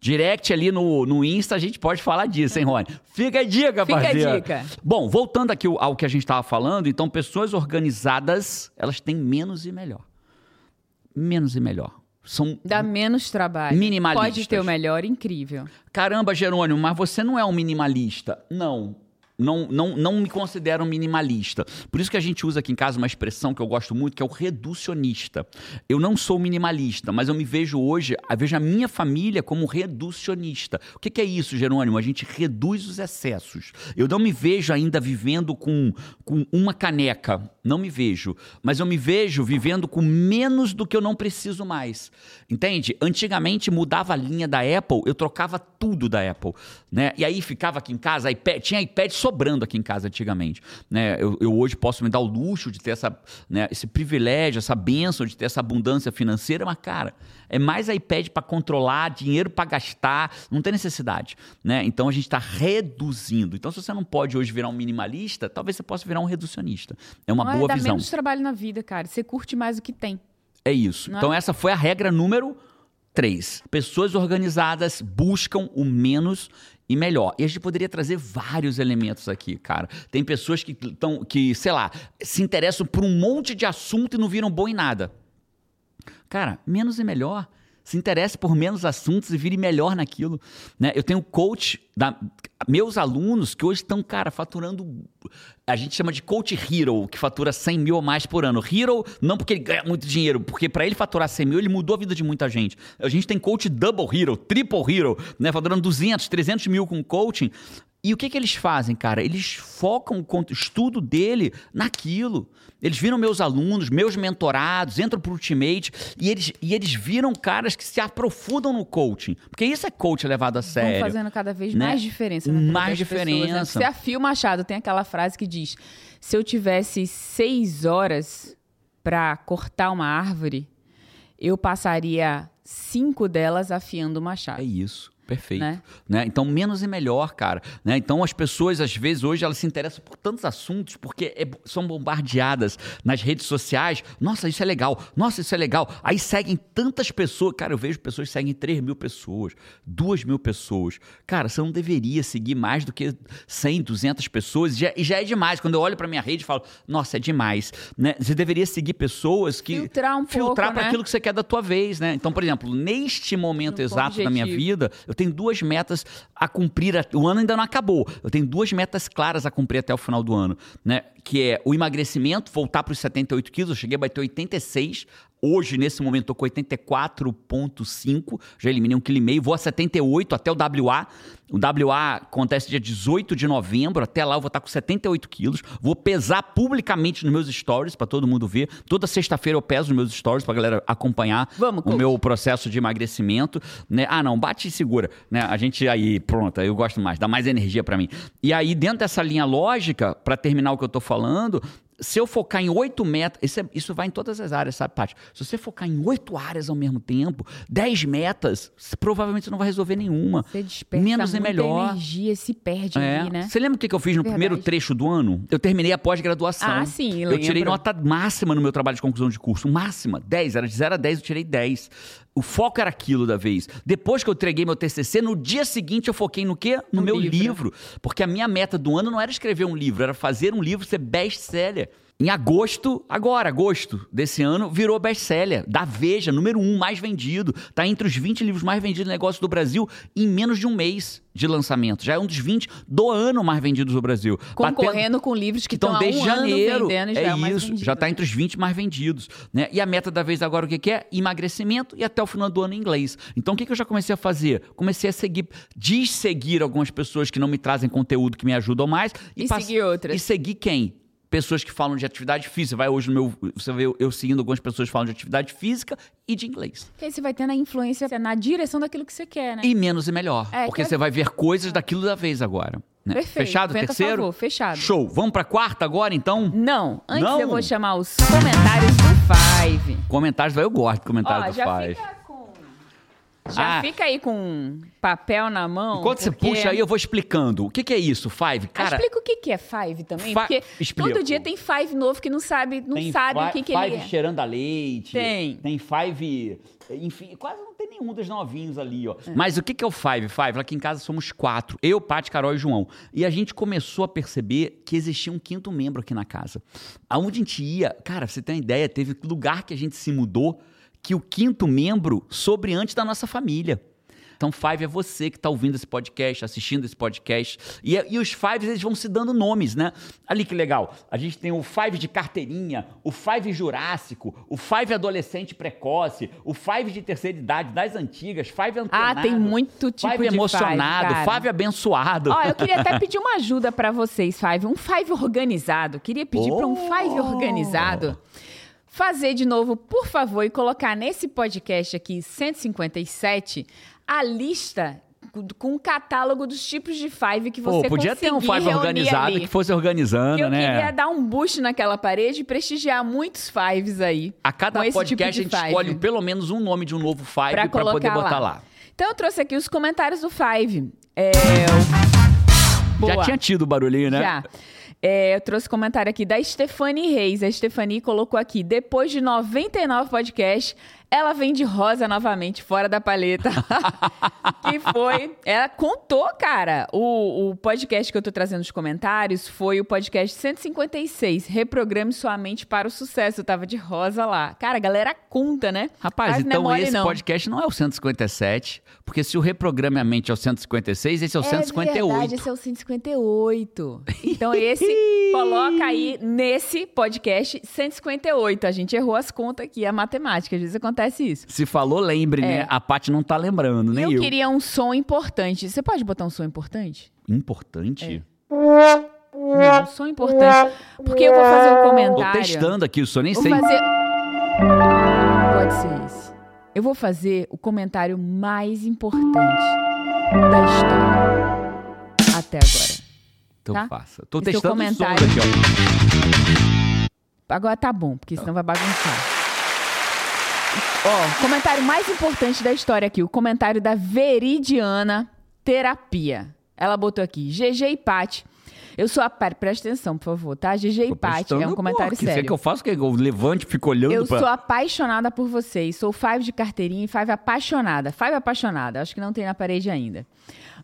Direct ali no, no Insta, a gente pode falar disso, hein, Rony? Fica a dica, Fica a dica. Bom, voltando aqui ao que a gente estava falando, então, pessoas organizadas, elas têm menos e melhor. Menos e melhor. São Dá menos trabalho. Minimalistas. Pode ter o melhor, incrível. Caramba, Jerônimo, mas você não é um minimalista. Não. Não, não, não me considero minimalista. Por isso que a gente usa aqui em casa uma expressão que eu gosto muito, que é o reducionista. Eu não sou minimalista, mas eu me vejo hoje, eu vejo a minha família como reducionista. O que, que é isso, Jerônimo? A gente reduz os excessos. Eu não me vejo ainda vivendo com, com uma caneca. Não me vejo. Mas eu me vejo vivendo com menos do que eu não preciso mais. Entende? Antigamente mudava a linha da Apple, eu trocava tudo da Apple. Né? E aí ficava aqui em casa, iPad, tinha iPad sobrando aqui em casa antigamente. Né? Eu, eu hoje posso me dar o luxo de ter essa, né, esse privilégio, essa benção de ter essa abundância financeira, mas, cara, é mais iPad para controlar, dinheiro para gastar, não tem necessidade. Né? Então a gente está reduzindo. Então, se você não pode hoje virar um minimalista, talvez você possa virar um reducionista. É uma Olha, boa dá visão. menos trabalho na vida, cara. Você curte mais o que tem. É isso. Não é? Então, essa foi a regra número 3. Pessoas organizadas buscam o menos e melhor. E a gente poderia trazer vários elementos aqui, cara. Tem pessoas que estão, que, sei lá, se interessam por um monte de assunto e não viram bom em nada. Cara, menos e melhor. Se interesse por menos assuntos e vire melhor naquilo. Né? Eu tenho coach, da, meus alunos que hoje estão, cara, faturando. A gente chama de coach hero, que fatura 100 mil ou mais por ano. Hero, não porque ele ganha muito dinheiro, porque para ele faturar 100 mil, ele mudou a vida de muita gente. A gente tem coach double hero, triple hero, né? faturando 200, 300 mil com coaching. E o que, que eles fazem, cara? Eles focam o estudo dele naquilo. Eles viram meus alunos, meus mentorados, entram pro Ultimate e eles, e eles viram caras que se aprofundam no coaching. Porque isso é coach levado a sério. Vão fazendo cada vez né? mais diferença. Vida Mais das pessoas, né? diferença. Você afia o Machado, tem aquela frase que diz: se eu tivesse seis horas pra cortar uma árvore, eu passaria cinco delas afiando o machado. É isso. Perfeito. Né? Né? Então, menos e melhor, cara. Né? Então, as pessoas, às vezes, hoje, elas se interessam por tantos assuntos, porque é- são bombardeadas nas redes sociais. Nossa, isso é legal. Nossa, isso é legal. Aí seguem tantas pessoas. Cara, eu vejo pessoas que seguem 3 mil pessoas, 2 mil pessoas. Cara, você não deveria seguir mais do que 100, 200 pessoas. E já, e já é demais. Quando eu olho pra minha rede e falo, nossa, é demais. Né? Você deveria seguir pessoas que... Filtrar um filtrar pouco, para né? aquilo que você quer da tua vez, né? Então, por exemplo, neste momento No exato da minha vida, eu tenho duas metas a cumprir. a- O ano ainda não acabou. Eu tenho duas metas claras a cumprir até o final do ano, né? Que é o emagrecimento, voltar para os 78 quilos. Eu cheguei a bater 86. Hoje, nesse momento, estou com 84,5. Já eliminei um quilo e meio. Vou a 78 até o WA. O WA acontece dia 18 de novembro. Até lá eu vou estar com 78 quilos. Vou pesar publicamente nos meus stories para todo mundo ver. Toda sexta-feira eu peso nos meus stories para galera acompanhar Vamos, o coach. meu processo de emagrecimento, né? Ah, não, bate e segura, né? A gente aí, pronto, eu gosto mais, dá mais energia pra mim. E aí, dentro dessa linha lógica, pra terminar o que eu tô falando, se eu focar em oito metas, isso, é- isso vai em todas as áreas, sabe, Paty? Se você focar em oito áreas ao mesmo tempo, dez metas, provavelmente você não vai resolver nenhuma. Você desperta Menos é melhor. energia, se perde É. ali, né? Você lembra o que eu fiz no Verdade. primeiro trecho do ano? Eu terminei a pós-graduação. Ah, sim, Eu tirei lembro. nota máxima no meu trabalho de conclusão de curso. Máxima, 10. Era de 0 a 10, eu tirei 10. O foco era aquilo da vez. Depois que eu entreguei meu TCC, no dia seguinte eu foquei no quê? No No meu livro. livro. Porque a minha meta do ano não era escrever um livro, era fazer um livro ser best-seller. Em agosto, agora, agosto desse ano, virou best-seller. Da Veja, número um mais vendido. Tá entre os 20 livros mais vendidos no negócio do Brasil em menos de um mês de lançamento. Já é um dos 20 do ano mais vendidos do Brasil. Batendo- Concorrendo com livros que estão desde um janeiro. vendendo, já é é isso, vendido, já está né? entre os 20 mais vendidos. Né? E a meta da vez agora o que, que é? Emagrecimento e até o final do ano em inglês. Então o que, que eu já comecei a fazer? Comecei a seguir, desseguir algumas pessoas que não me trazem conteúdo que me ajudam mais. E pass- seguir outras. E seguir quem? Pessoas que falam de atividade física. Vai hoje no meu. Você vê eu- eu seguindo algumas pessoas que falam de atividade física e de inglês. Que aí você vai tendo a influência na direção daquilo que você quer, né? E menos e melhor. É, porque que é- você vai ver coisas daquilo da vez agora. né? Perfeito. Fechado? Vento a Terceiro? favor, fechado. Show. Vamos pra quarta agora, então? Não, antes Não? eu vou chamar os comentários do Five. Comentários, vai, eu gosto de comentários Ó, do Five. fica Já Ah, fica aí com papel na mão. Enquanto você porque- puxa aí, eu vou explicando. O que, que é isso, Five? Ah, Cara, Explica o que que é Five também, Fa- porque Explico. todo dia tem Five novo que não sabe, não tem sabe o que que Five ele é. cheirando a leite. Tem. Tem Five... Enfim, quase não tem nenhum dos novinhos ali, ó. É. Mas o que, que é o Five? Five, aqui em casa somos quatro. Eu, Paty, Carol e João. E a gente começou a perceber que existia um quinto membro aqui na casa. Aonde a gente ia... Cara, pra você tem uma ideia, teve lugar que a gente se mudou que o quinto membro sobre antes da nossa família. Então, Five é você que está ouvindo esse podcast, assistindo esse podcast. E, e os Fives, eles vão se dando nomes, né? Ali que legal. A gente tem o Five de carteirinha, o Five jurássico, o Five adolescente precoce, o Five de terceira idade, das antigas, Five antenado. Ah, tem muito tipo Five de emocionado, Five, cara. Five abençoado. Ó, eu queria até pedir uma ajuda pra vocês, Five. Um Five organizado. Queria pedir pra um Five Oh! organizado fazer de novo, por favor, e colocar nesse podcast aqui, 157, a lista com- o catálogo dos tipos de Five que Pô, você podia ter um Five organizado ali. que fosse organizando, Eu né? queria dar um boost naquela parede e prestigiar muitos Fives aí. A cada tipo podcast de a gente escolhe pelo menos um nome de um novo Five Pra para poder botar lá. lá. Então eu trouxe aqui os comentários do Five. É, Já tinha tido o barulhinho, né? Já. É, eu trouxe comentário aqui da Stephanie Reis. A Stephanie colocou aqui: depois de 99 podcasts, ela vem de rosa novamente, fora da paleta. que foi. Ela contou, cara. O, o podcast que eu tô trazendo nos comentários foi o podcast 156. Reprograme sua mente para o sucesso. Eu tava de rosa lá. Cara, a galera conta, né? Rapaz, Mas é então mole, esse não. podcast não é o 157, porque se o reprograme a mente é o 156, esse é o 158. verdade, esse é o 158. Então esse, coloca aí nesse podcast 158. A gente errou as contas aqui, a matemática. Às vezes acontece isso. Se falou, lembre, né? A Paty não tá lembrando, nem eu, eu. queria um som importante. Você pode botar um som importante? Importante? Não, um som importante. Porque eu vou fazer um Tô comentário. testando aqui, eu só nem Vou sei. fazer. Pode ser esse. Eu vou fazer o comentário mais importante da história. Até agora. Então tá? faça. Tô Esse é o testando os sons comentário. aqui, ó. Agora tá bom, porque senão vai bagunçar. Ó, comentário mais importante da história aqui, o comentário da Veridiana Terapia. Ela botou aqui, GG e Pati. Eu sou a Pati, presta atenção, por favor, tá? GG e Pati, é um comentário que Você sério. quer que eu faça o quê? Eu levante e fico olhando Eu pra... sou apaixonada por vocês. Sou Five de carteirinha e Five apaixonada. Five apaixonada. Acho que não tem na parede ainda.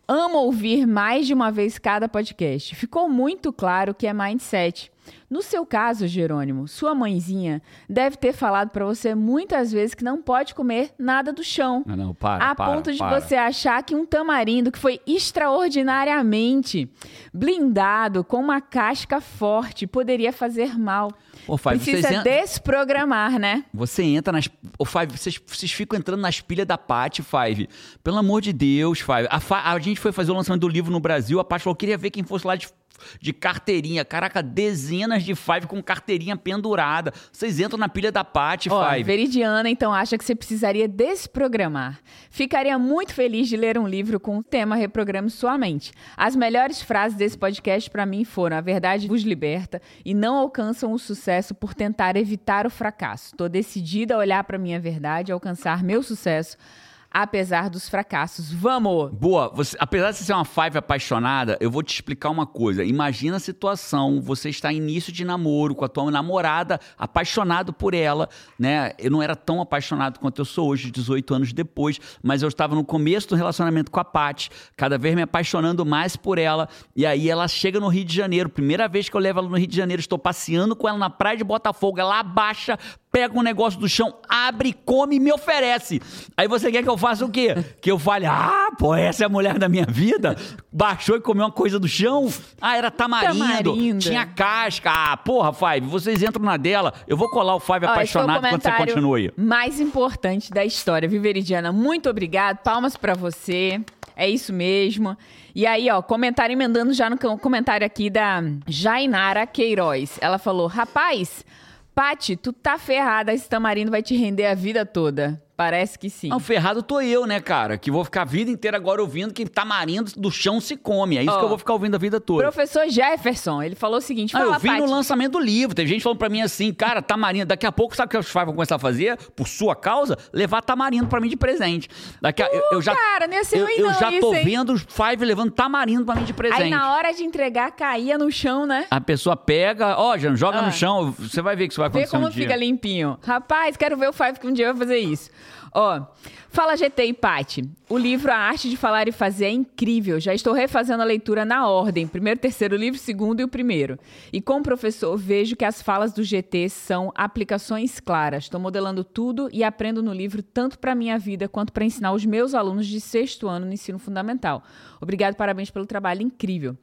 Amo ouvir mais de uma vez cada podcast. Ficou muito claro que é mindset. No seu caso, Jerônimo, sua mãezinha deve ter falado pra você muitas vezes que não pode comer nada do chão. Ah, não, para, A para, ponto de para. você achar que um tamarindo que foi extraordinariamente blindado com uma casca forte poderia fazer mal. Ô, Five, Precisa desprogramar, né? Você entra nas. Ô, Five, vocês, vocês ficam entrando nas pilhas da Paty, Five. Pelo amor de Deus, Five. A, a gente foi fazer o lançamento do livro no Brasil, a Paty falou: queria ver quem fosse lá de, de carteirinha. Caraca, dezenas de Five com carteirinha pendurada. Vocês entram na pilha da Paty, Ó, Five. Veridiana, então, acha que você precisaria desprogramar. Ficaria muito feliz de ler um livro com o tema Reprograme Sua Mente. As melhores frases desse podcast para mim foram: a verdade vos liberta e não alcançam o sucesso por tentar evitar o fracasso. Estou decidida a olhar para minha verdade e alcançar meu sucesso, apesar dos fracassos. Vamos! Boa, você- apesar de você ser uma Five apaixonada, eu vou te explicar uma coisa. Imagina a situação, você está em início de namoro com a tua namorada, apaixonado por ela, né? Eu não era tão apaixonado quanto eu sou hoje, 18 anos depois, mas eu estava no começo do relacionamento com a Paty, cada vez me apaixonando mais por ela, e aí ela chega no Rio de Janeiro, primeira vez que eu levo ela no Rio de Janeiro, estou passeando com ela na praia de Botafogo, ela abaixa, pega um negócio do chão, abre, come e me oferece. Aí você quer que eu faça o quê? Que eu fale, ah, pô, essa é a mulher da minha vida? Baixou e comeu uma coisa do chão? Ah, era tamarindo, Tamarindo. tinha casca. Ah, porra, Five, vocês entram na dela. Eu vou colar o Five Ó, o apaixonado quando você continua aí. Mais importante da história, viu, Veridiana? Muito obrigado. Palmas pra você. É isso mesmo. E aí, ó, comentário emendando já no com- comentário aqui da Jainara Queiroz. Ela falou: Rapaz, Pati, tu tá ferrada, esse tamarindo vai te render a vida toda. Parece que sim. Não, ferrado tô eu, né, cara? Que vou ficar a vida inteira agora ouvindo que tamarindo do chão se come. É isso Ó, que eu vou ficar ouvindo a vida toda. Professor Jefferson, ele falou o seguinte: Ah, fala, eu vi Paty. no lançamento do livro. Tem gente falando pra mim assim, cara, tamarindo. Daqui a pouco, sabe o que os pais vão começar a fazer? Por sua causa, levar tamarindo pra mim de presente. Daqui a, eu, eu já, cara, não ia ser eu, ruim eu não já isso, tô hein? vendo os Five levando tamarindo pra mim de presente. Aí na hora de entregar, caía no chão, né? A pessoa pega, ó, Jano, joga Ah. no chão. Você vai ver que isso vai Vê acontecer como um dia. fica limpinho. Rapaz, quero ver o Five que um dia vai fazer isso. Ó, fala GT e Pati. O livro A Arte de Falar e Fazer é incrível. Já estou refazendo a leitura na ordem. Primeiro, terceiro livro, segundo e o primeiro. E como professor, vejo que as falas do GT são aplicações claras. Estou modelando tudo e aprendo no livro tanto para minha vida quanto para ensinar os meus alunos de sexto ano no ensino fundamental. Obrigado, parabéns pelo trabalho incrível.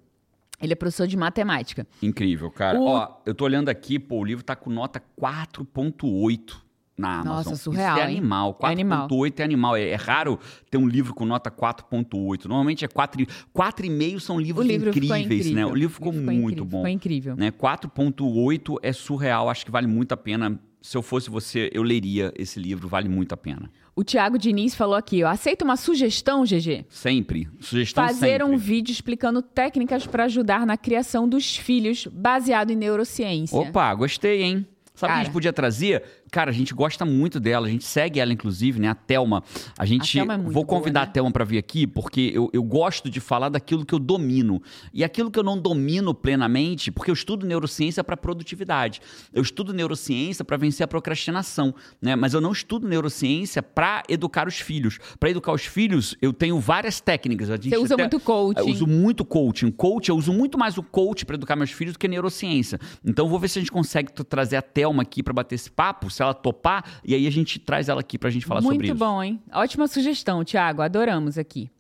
Ele é professor de matemática. Incrível, cara. O- Ó, eu tô olhando aqui, pô, o livro tá com nota 4.8 na Amazon. Nossa, surreal, Isso é animal. É animal. 4.8 é animal. É, é raro ter um livro com nota 4.8. Normalmente é 4, 4,5 são livros livro incríveis, incrível. né? O livro ficou, ficou muito incrível, bom. ficou incrível. Né? 4.8 é surreal, acho que vale muito a pena. Se eu fosse você, eu leria esse livro, vale muito a pena. O Tiago Diniz falou aqui, ó. Aceita uma sugestão, GG? Sempre. Sugestão Fazer sempre. um vídeo explicando técnicas para ajudar na criação dos filhos, baseado em neurociência. Opa, gostei, hein? Sabe o que a gente podia trazer? Cara, a gente gosta muito dela, a gente segue ela, inclusive, né? A Thelma. A gente. Thelma é muito vou boa, convidar né? a Thelma pra vir aqui, porque eu, eu gosto de falar daquilo que eu domino. E aquilo que eu não domino plenamente, porque eu estudo neurociência para produtividade. Eu estudo neurociência para vencer a procrastinação, né? Mas eu não estudo neurociência para educar os filhos. Para educar os filhos, eu tenho várias técnicas. A gente Você usa até- muito coaching. eu uso muito coaching. Coach, eu uso muito mais o coach para educar meus filhos do que neurociência. Então, vou ver se a gente consegue trazer a Thelma aqui para bater esse papo, se ela topar, e aí a gente traz ela aqui pra gente falar Muito sobre isso. bom, hein? Ótima sugestão, Tiago. Adoramos aqui.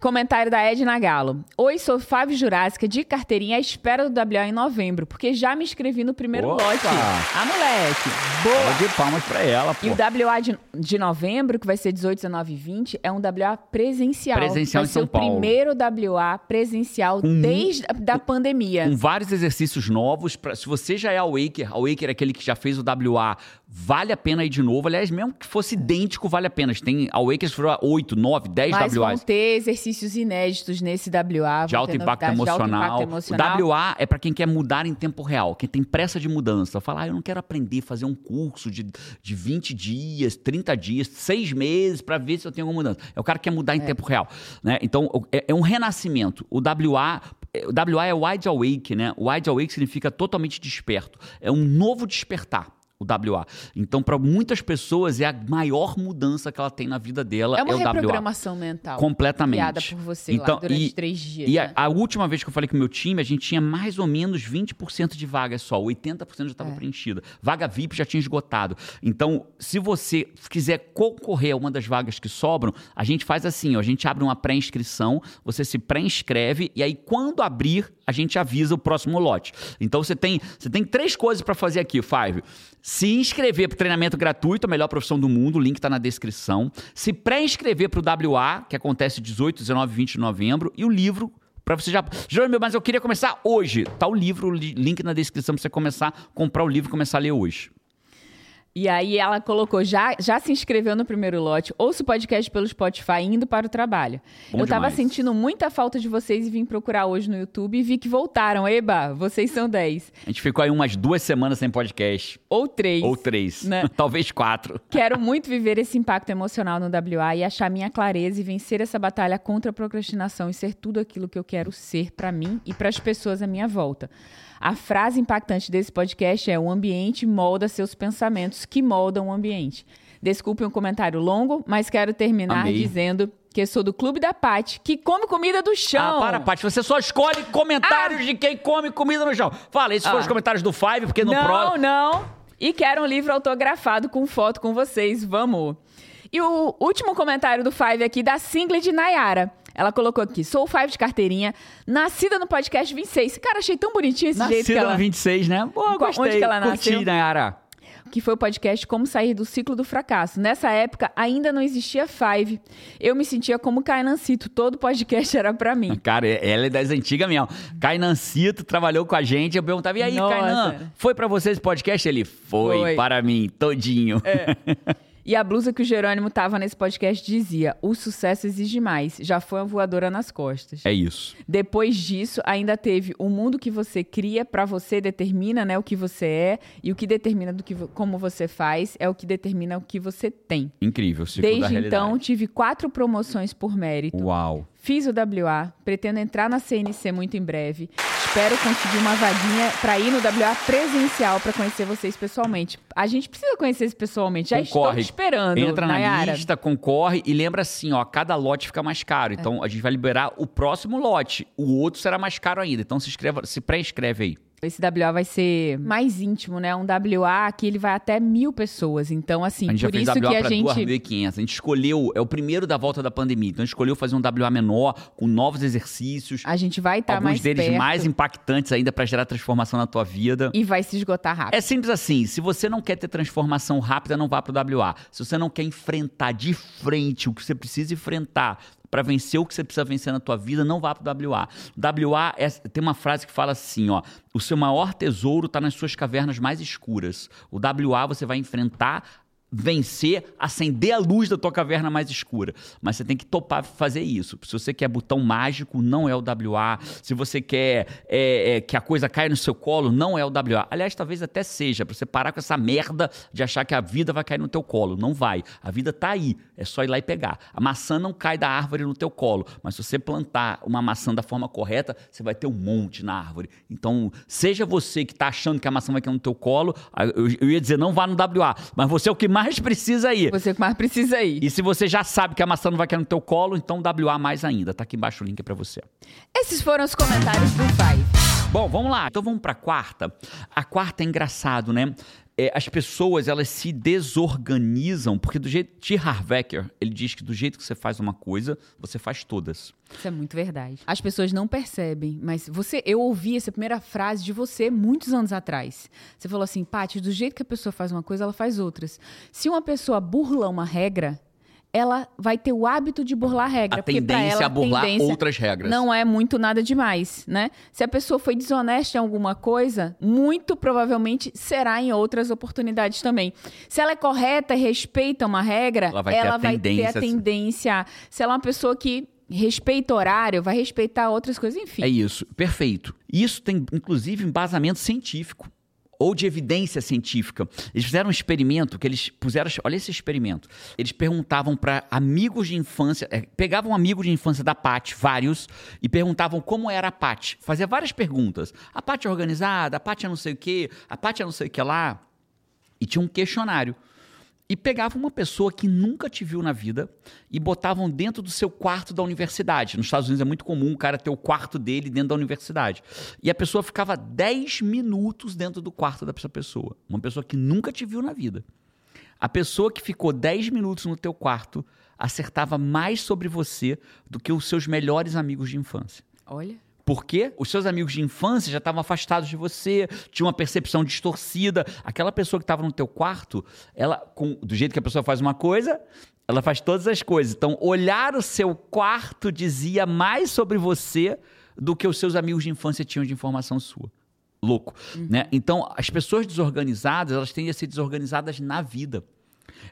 Comentário da Edna Galo. Oi, sou Fábio Jurássica, de carteirinha à espera do WA em novembro, porque já me inscrevi no primeiro Opa! lote. Ah, moleque. Boa. De palmas pra ela, pô. E o WA de, de novembro, que vai ser 18, 19 e 20, é um WA presencial. Presencial vai em ser São o Paulo. primeiro WA presencial desde a da pandemia. Com vários exercícios novos. Pra, se você já é Awaker, Awaker é aquele que já fez o WA, vale a pena ir de novo. Aliás, mesmo que fosse idêntico, vale a pena. Tem Awakers foram 8, 9, 10 Mas vão WAs. ter exercícios inéditos nesse WA. De vão alto impacto, novidades de alto emocional. impacto emocional. O WA é pra quem quer mudar em tempo real, quem tem pressa de mudança. Fala, ah, eu não quero aprender a fazer um curso de, de 20 dias, 30 dias, 6 meses pra ver se eu tenho alguma mudança. É o cara que quer mudar em tempo real. Né? Então, é, é um renascimento. O WA. é, WA é Wide Awake, né? Wide Awake significa totalmente desperto. É um novo despertar. O WA. Então, para muitas pessoas, é a maior mudança que ela tem na vida dela. É uma o WA. reprogramação mental. Completamente. Criada por você Então, lá durante e- três dias. E né? a, a última vez que eu falei com o meu time, a gente tinha mais ou menos 20% de vagas só. 80% já estava É. preenchida. Vaga VIP já tinha esgotado. Então, se você quiser concorrer a uma das vagas que sobram, a gente faz assim, ó, a gente abre uma pré-inscrição, você se pré-inscreve e aí quando abrir, a gente avisa o próximo lote. Então você tem, você tem três coisas para fazer aqui, Five. Se inscrever para treinamento gratuito, a melhor profissão do mundo, o link está na descrição. Se pré-inscrever para o WA, que acontece 18, 19 e 20 de novembro, e o livro Pra você já. Jerônimo, mas eu queria começar hoje. Tá o livro, o li- link na descrição pra você começar comprar o livro e começar a ler hoje. E aí ela colocou, já, já se inscreveu no primeiro lote, ouça o podcast pelo Spotify indo para o trabalho. Bom eu tava demais. sentindo muita falta de vocês e vim procurar hoje no YouTube e vi que voltaram. Eba, vocês são 10. A gente ficou aí umas duas semanas sem podcast. Ou três. Ou três. né? Talvez quatro. Quero muito viver esse impacto emocional no WA e achar minha clareza e vencer essa batalha contra a procrastinação e ser tudo aquilo que eu quero ser para mim e para as pessoas à minha volta. A frase impactante desse podcast é: o ambiente molda seus pensamentos, que moldam o ambiente. Desculpe um comentário longo, mas quero terminar Amei. dizendo que sou do Clube da Pati, que come comida do chão. Ah, para, Paty. Você só escolhe comentários de quem come comida no chão. Fala, esses foram Ah. os comentários do Five, porque no não, próximo. não. E quero um livro autografado com foto com vocês. Vamos. E o último comentário do Five aqui da Singlet de Nayara. Ela colocou aqui: sou o Five de carteirinha, nascida no podcast 26. Cara, achei tão bonitinho esse jeito que Nascida ela. no 26, né? Pô, Qual- gostei. onde que ela Curti, nasceu? Nayara. Que foi o podcast Como Sair do Ciclo do Fracasso. Nessa época ainda não existia Five. Eu me sentia como Cainancito, todo podcast era pra mim. Cara, ela é das antigas mesmo. Cainancito trabalhou com a gente. Eu perguntava, e aí, Nossa. Kainan, foi pra você esse podcast? Ele, foi, Foi. para mim, todinho. E a blusa que o Jerônimo tava nesse podcast dizia: o sucesso exige mais. Já foi uma voadora nas costas. É isso. Depois disso, ainda teve o mundo que você cria para você determina, né, o que você é e o que determina do que como você faz é o que determina o que você tem. Incrível, ciclo Desde da realidade. então, tive quatro promoções por mérito. Uau. Fiz o WA, pretendo entrar na CNC muito em breve. Espero conseguir uma vaguinha para ir no WA presencial para conhecer vocês pessoalmente. A gente precisa conhecer pessoalmente. Já Concorre. estou esperando, Entra na Nayara. lista, concorre e lembra assim, ó, cada lote fica mais caro. Então a gente vai liberar o próximo lote. O outro será mais caro ainda. Então se inscreva, se pré-inscreve aí. Esse WA vai ser mais íntimo, né? Um WA que ele vai até mil pessoas. Então, assim, A gente já por fez isso WA que a gente. 2.500. A gente escolheu, é o primeiro da volta da pandemia. Então a gente escolheu fazer um WA menor, com novos exercícios. A gente vai estar alguns mais deles perto mais impactantes ainda para gerar transformação na tua vida. e vai se esgotar rápido. É simples assim, se você não quer ter transformação rápida, não vá pro WA. Se você não quer enfrentar de frente o que você precisa enfrentar para vencer o que você precisa vencer na tua vida, não vá pro WA. WA é- tem uma frase que fala assim, ó, o seu maior tesouro está nas suas cavernas mais escuras. O WA você vai enfrentar vencer, acender a luz da tua caverna mais escura. Mas você tem que topar fazer isso. Se você quer botão mágico, não é o WA. Se você quer é, é, que a coisa caia no seu colo, não é o WA. Aliás, talvez até seja, pra você parar com essa merda de achar que a vida vai cair no teu colo. Não vai. A vida tá aí. É só ir lá e pegar. A maçã não cai da árvore no teu colo. Mas se você plantar uma maçã da forma correta, você vai ter um monte na árvore. Então, seja você que tá achando que a maçã vai cair no teu colo, eu, eu ia dizer, não vá no WA. Mas você é o que mais precisa ir. Você que mais precisa ir. E se você já sabe que a maçã não vai cair no teu colo, então WA mais ainda. Tá aqui embaixo o link pra você. Esses foram os comentários do Five. Bom, vamos lá. Então vamos pra quarta. A quarta é engraçado, né? É, as pessoas, elas se desorganizam, porque do jeito... T. Harvecker, ele diz que do jeito que você faz uma coisa, você faz todas. Isso é muito verdade. As pessoas não percebem, mas você, eu ouvi essa primeira frase de você muitos anos atrás. Você falou assim, Paty, do jeito que a pessoa faz uma coisa, ela faz outras. Se uma pessoa burla uma regra, ela vai ter o hábito de burlar a regra. A tendência ela, a burlar tendência outras regras. Não é muito nada demais, né? Se a pessoa foi desonesta em alguma coisa, muito provavelmente será em outras oportunidades também. Se ela é correta e respeita uma regra, Ela vai ter a vai ter a- tendência. Se ela é uma pessoa que respeita horário, vai respeitar outras coisas, enfim. É isso, perfeito. Isso tem, inclusive, embasamento científico ou de evidência científica. Eles fizeram um experimento que eles puseram. Olha esse experimento. Eles perguntavam para amigos de infância, é, pegavam um de infância da Paty, vários, e perguntavam como era a Paty. Fazia várias perguntas. A Paty é organizada, a Paty é não sei o quê, a Paty é não sei o que lá. E tinha um questionário. E pegavam uma pessoa que nunca te viu na vida e botavam dentro do seu quarto da universidade. Nos Estados Unidos é muito comum o cara ter o quarto dele dentro da universidade. E a pessoa ficava 10 minutos dentro do quarto dessa pessoa. Uma pessoa que nunca te viu na vida. A pessoa que ficou 10 minutos no teu quarto acertava mais sobre você do que os seus melhores amigos de infância. Olha. Porque os seus amigos de infância já estavam afastados de você, tinha uma percepção distorcida. Aquela pessoa que estava no teu quarto, ela, com- do jeito que a pessoa faz uma coisa, ela faz todas as coisas. Então, olhar o seu quarto dizia mais sobre você do que os seus amigos de infância tinham de informação sua. Louco, né? Então, as pessoas desorganizadas, elas tendem a ser desorganizadas na vida.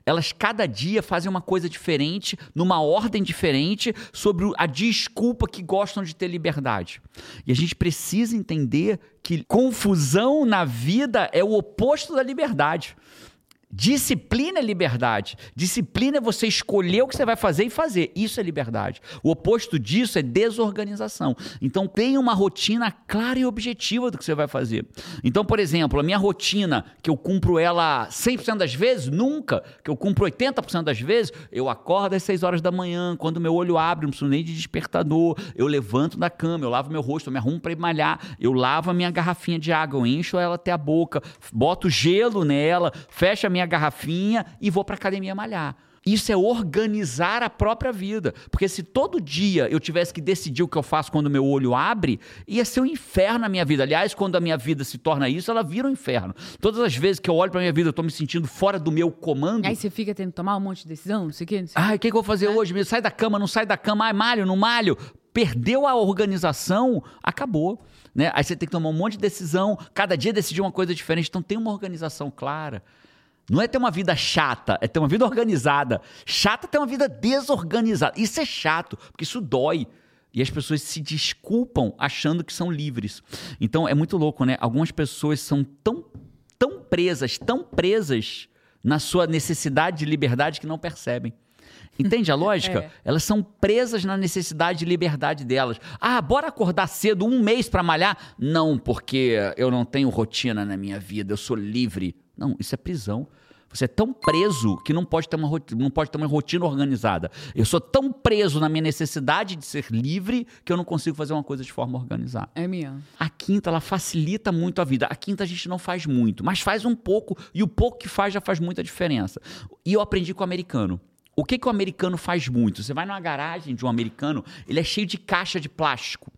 Elas cada dia fazem uma coisa diferente, numa ordem diferente, sobre a desculpa que gostam de ter liberdade. E a gente precisa entender que confusão na vida é o oposto da liberdade. Disciplina é liberdade. Disciplina é você escolher o que você vai fazer e fazer. Isso é liberdade. O oposto disso é desorganização. Então, tenha uma rotina clara e objetiva do que você vai fazer. Então, por exemplo, a minha rotina, que eu cumpro ela 100% das vezes, nunca, que eu cumpro 80% das vezes, eu acordo às 6 horas da manhã, quando meu olho abre, não preciso nem de despertador, eu levanto da cama, eu lavo meu rosto, eu me arrumo para ir malhar, eu lavo a minha garrafinha de água, eu encho ela até a boca, boto gelo nela, fecho a minha garrafinha e vou para academia malhar. Isso é organizar a própria vida. Porque se todo dia eu tivesse que decidir o que eu faço quando meu olho abre, ia ser um inferno na minha vida. Aliás, quando a minha vida se torna isso, ela vira um inferno. Todas as vezes que eu olho para minha vida, eu tô me sentindo fora do meu comando. Aí você fica tendo que tomar um monte de decisão, não sei o quê, não sei. Ai, o que, que eu vou fazer hoje? mesmo? Sai da cama, não sai da cama. Ai, malho, não malho. Perdeu a organização, acabou. Né? Aí você tem que tomar um monte de decisão, cada dia decidir uma coisa diferente. Então tem uma organização clara. Não é ter uma vida chata, é ter uma vida organizada. Chata é ter uma vida desorganizada. Isso é chato, porque isso dói. E as pessoas se desculpam achando que são livres. Então é muito louco, né? Algumas pessoas são tão, tão presas, tão presas na sua necessidade de liberdade que não percebem. Entende a lógica? É. Elas são presas na necessidade de liberdade delas. Ah, bora acordar cedo um mês para malhar? Não, porque eu não tenho rotina na minha vida, eu sou livre. Não, isso é prisão. Você é tão preso que não pode, ter uma, não pode ter uma rotina organizada. Eu sou tão preso na minha necessidade de ser livre que eu não consigo fazer uma coisa de forma organizada. É minha. A quinta, ela facilita muito a vida. A quinta a gente não faz muito, mas faz um pouco, e o pouco que faz já faz muita diferença. E eu aprendi com o americano. O que, que o americano faz muito? Você vai numa garagem de um americano, ele é cheio de caixa de plástico.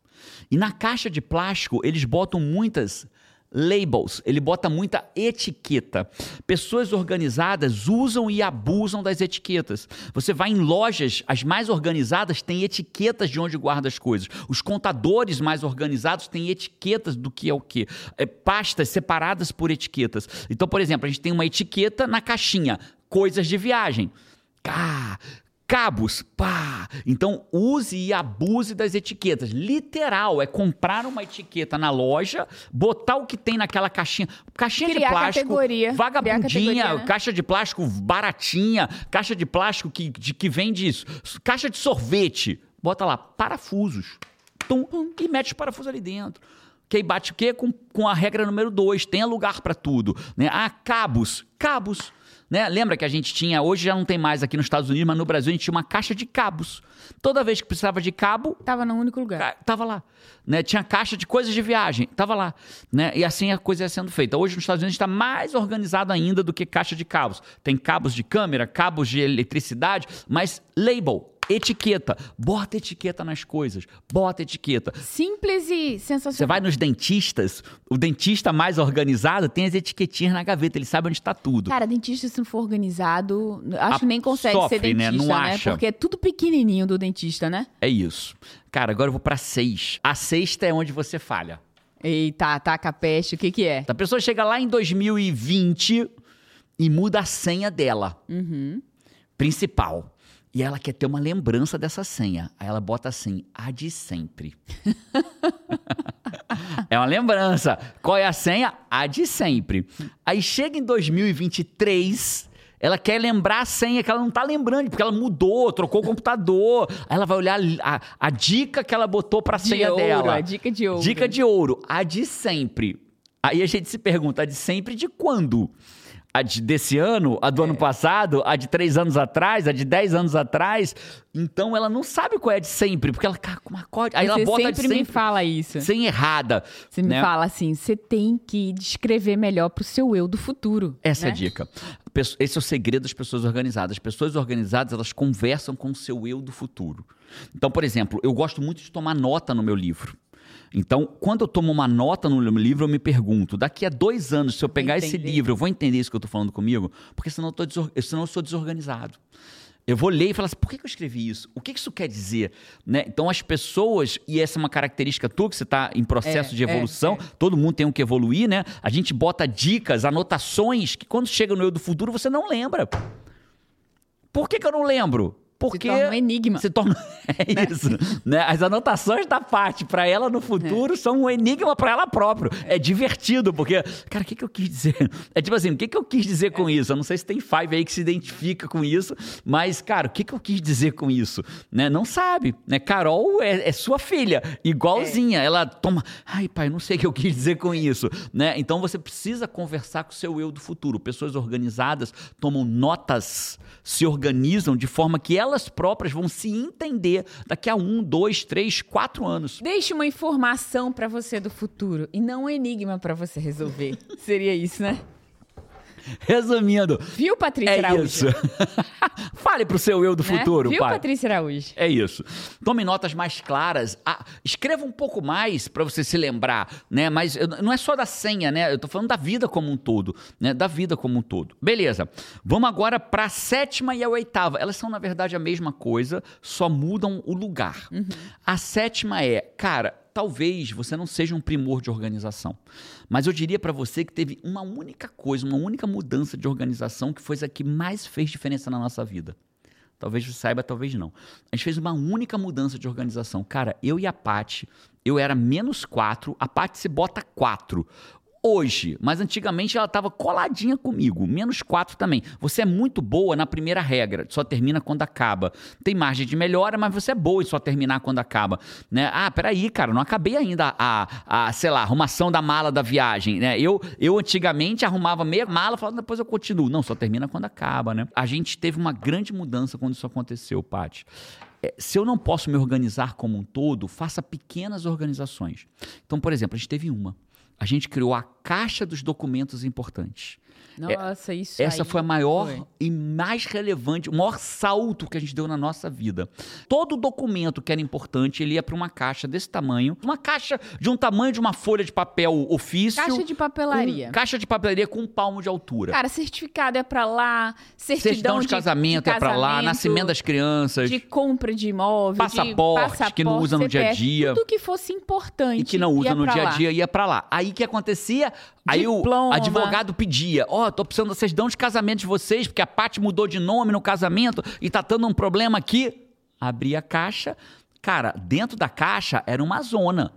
E na caixa de plástico, eles botam muitas labels, ele bota muita etiqueta. Pessoas organizadas usam e abusam das etiquetas. Você vai em lojas, as mais organizadas têm etiquetas de onde guarda as coisas. Os contadores mais organizados têm etiquetas do que é o que. É, pastas separadas por etiquetas. Então, por exemplo, a gente tem uma etiqueta na caixinha, coisas de viagem. Cá, cabos, pá. Então use e abuse das etiquetas. Literal, é comprar uma etiqueta na loja, botar o que tem naquela caixinha. Caixinha Criar de plástico, categoria. Vagabundinha, categoria, né? caixa de plástico baratinha, caixa de plástico que, de, que vende isso, caixa de sorvete. Bota lá, parafusos. Tum, tum, e mete os parafusos ali dentro. Que aí bate o quê? Com, com a regra número dois, tenha lugar para tudo. Né? Ah, cabos, cabos. Né? Lembra que a gente tinha, hoje já não tem mais aqui nos Estados Unidos, mas no Brasil a gente tinha uma caixa de cabos. Toda vez que precisava de cabo, Tava no único lugar. Tava lá. Né? Tinha caixa de coisas de viagem, tava lá. Né? E assim a coisa ia sendo feita. Hoje nos Estados Unidos está mais organizado ainda do que caixa de cabos. Tem cabos de câmera, cabos de eletricidade, mas label, etiqueta. Bota etiqueta nas coisas. Bota etiqueta. Simples e sensacional. Você vai nos dentistas, o dentista mais organizado tem as etiquetinhas na gaveta, ele sabe onde está tudo. Cara, dentista, se não for organizado, acho que nem consegue sofre, ser né? dentista, Não né? acha. Porque é tudo pequenininho do dentista, né? É isso. Cara, agora eu vou para seis. A sexta é onde você falha. Eita, ataca a peste, o que que é? A pessoa chega lá em 2020 e muda a senha dela. Principal. E ela quer ter uma lembrança dessa senha. Aí ela bota assim, a de sempre. é uma lembrança. Qual é a senha? A de sempre. Aí chega em 2023, ela quer lembrar a senha que ela não tá lembrando, porque ela mudou, trocou o computador. Aí ela vai olhar a, a dica que ela botou pra De senha ouro, dela. a dica de ouro. Dica de ouro, a de sempre. Aí a gente se pergunta, a de sempre de quando? A de desse ano, a do É. ano passado, a de três anos atrás, a de dez anos atrás. Então ela não sabe qual é a de sempre, porque ela, cara, como acorde. Aí Você ela bota a de sempre me sempre fala isso. sem errada. Você me né? fala assim, você tem que descrever melhor pro seu eu do futuro. Essa é né? a dica. Pesso- Esse é o segredo das pessoas organizadas. As pessoas organizadas, elas conversam com o seu eu do futuro. Então, por exemplo, eu gosto muito de tomar nota no meu livro. Então, quando eu tomo uma nota no meu livro, eu me pergunto: daqui a dois anos, se eu pegar esse livro, eu vou entender isso que eu estou falando comigo? Porque senão eu, tô desor- senão eu sou desorganizado. Eu vou ler e falar assim, por que eu escrevi isso? O que isso quer dizer? Né? Então, as pessoas, e essa é uma característica tua, que você está em processo É, de é, evolução, é. todo mundo tem um que evoluir, né? A gente bota dicas, anotações, que quando chega no eu do futuro, você não lembra. Por que, que eu não lembro? Porque torna um enigma. Se torna é isso, né? As anotações da parte para ela no futuro são um enigma para ela própria. É divertido porque, cara, o que, que eu quis dizer? É tipo assim, o que, que eu quis dizer com isso? Eu não sei se tem Five aí que se identifica com isso, mas cara, o que, que eu quis dizer com isso? Né? Não sabe, né? Carol é, é sua filha, igualzinha. Ela toma, ai pai, não sei o que eu quis dizer com isso, né? Então você precisa conversar com o seu eu do futuro. Pessoas organizadas tomam notas, se organizam de forma que elas próprias vão se entender daqui a um, dois, três, quatro anos. Deixe uma informação pra você do futuro e não um enigma pra você resolver. Seria isso, né? Resumindo, Viu, Patrícia é Araújo? isso. Fale pro seu eu do Né? futuro, Viu, pai. Patrícia Araújo? É isso. Tome notas mais claras. Ah, escreva um pouco mais para você se lembrar, né? Mas não é só da senha, né? Eu tô falando da vida como um todo, né? Da vida como um todo. Beleza. Vamos agora para a sétima e a oitava. Elas são na verdade a mesma coisa, só mudam o lugar. A sétima é, cara, talvez você não seja um primor de organização. Mas eu diria para você que teve uma única coisa, uma única mudança de organização que foi a que mais fez diferença na nossa vida. Talvez você saiba, talvez não. A gente fez uma única mudança de organização. Cara, eu e a Paty, eu era menos quatro, a Paty se bota quatro hoje, mas antigamente ela estava coladinha comigo, menos quatro também. Você é muito boa na primeira regra, só termina quando acaba. Tem margem de melhora, mas você é boa em só terminar quando acaba. Né? Ah, peraí, cara, não acabei ainda a, a, sei lá, arrumação da mala da viagem. Né? Eu, eu antigamente arrumava meia mala, falava, depois eu continuo. Não, só termina quando acaba, né? A gente teve uma grande mudança quando isso aconteceu, Paty é, se eu não posso me organizar como um todo, faça pequenas organizações. Então, por exemplo, a gente teve uma a gente criou a caixa dos documentos importantes. Nossa, isso Essa aí foi a maior foi. e mais relevante, o maior salto que a gente deu na nossa vida. Todo documento que era importante, ele ia para uma caixa desse tamanho, uma caixa de um tamanho de uma folha de papel ofício. Caixa de papelaria. com- caixa de papelaria com um palmo de altura. Cara, certificado é pra lá, certidão, Certidão de, casamento de é para lá, nascimento das crianças. de compra de imóvel, de Passaporte, que não usa no dia a CPF, dia. Tudo que fosse importante. e que não usa no dia a dia ia pra lá. Aí o que acontecia? Aí Diploma. o advogado pedia: Ó, tô precisando da certidão de casamento de vocês, porque a Paty mudou de nome no casamento e tá dando um problema aqui. Abria a caixa. Cara, dentro da caixa era uma zona.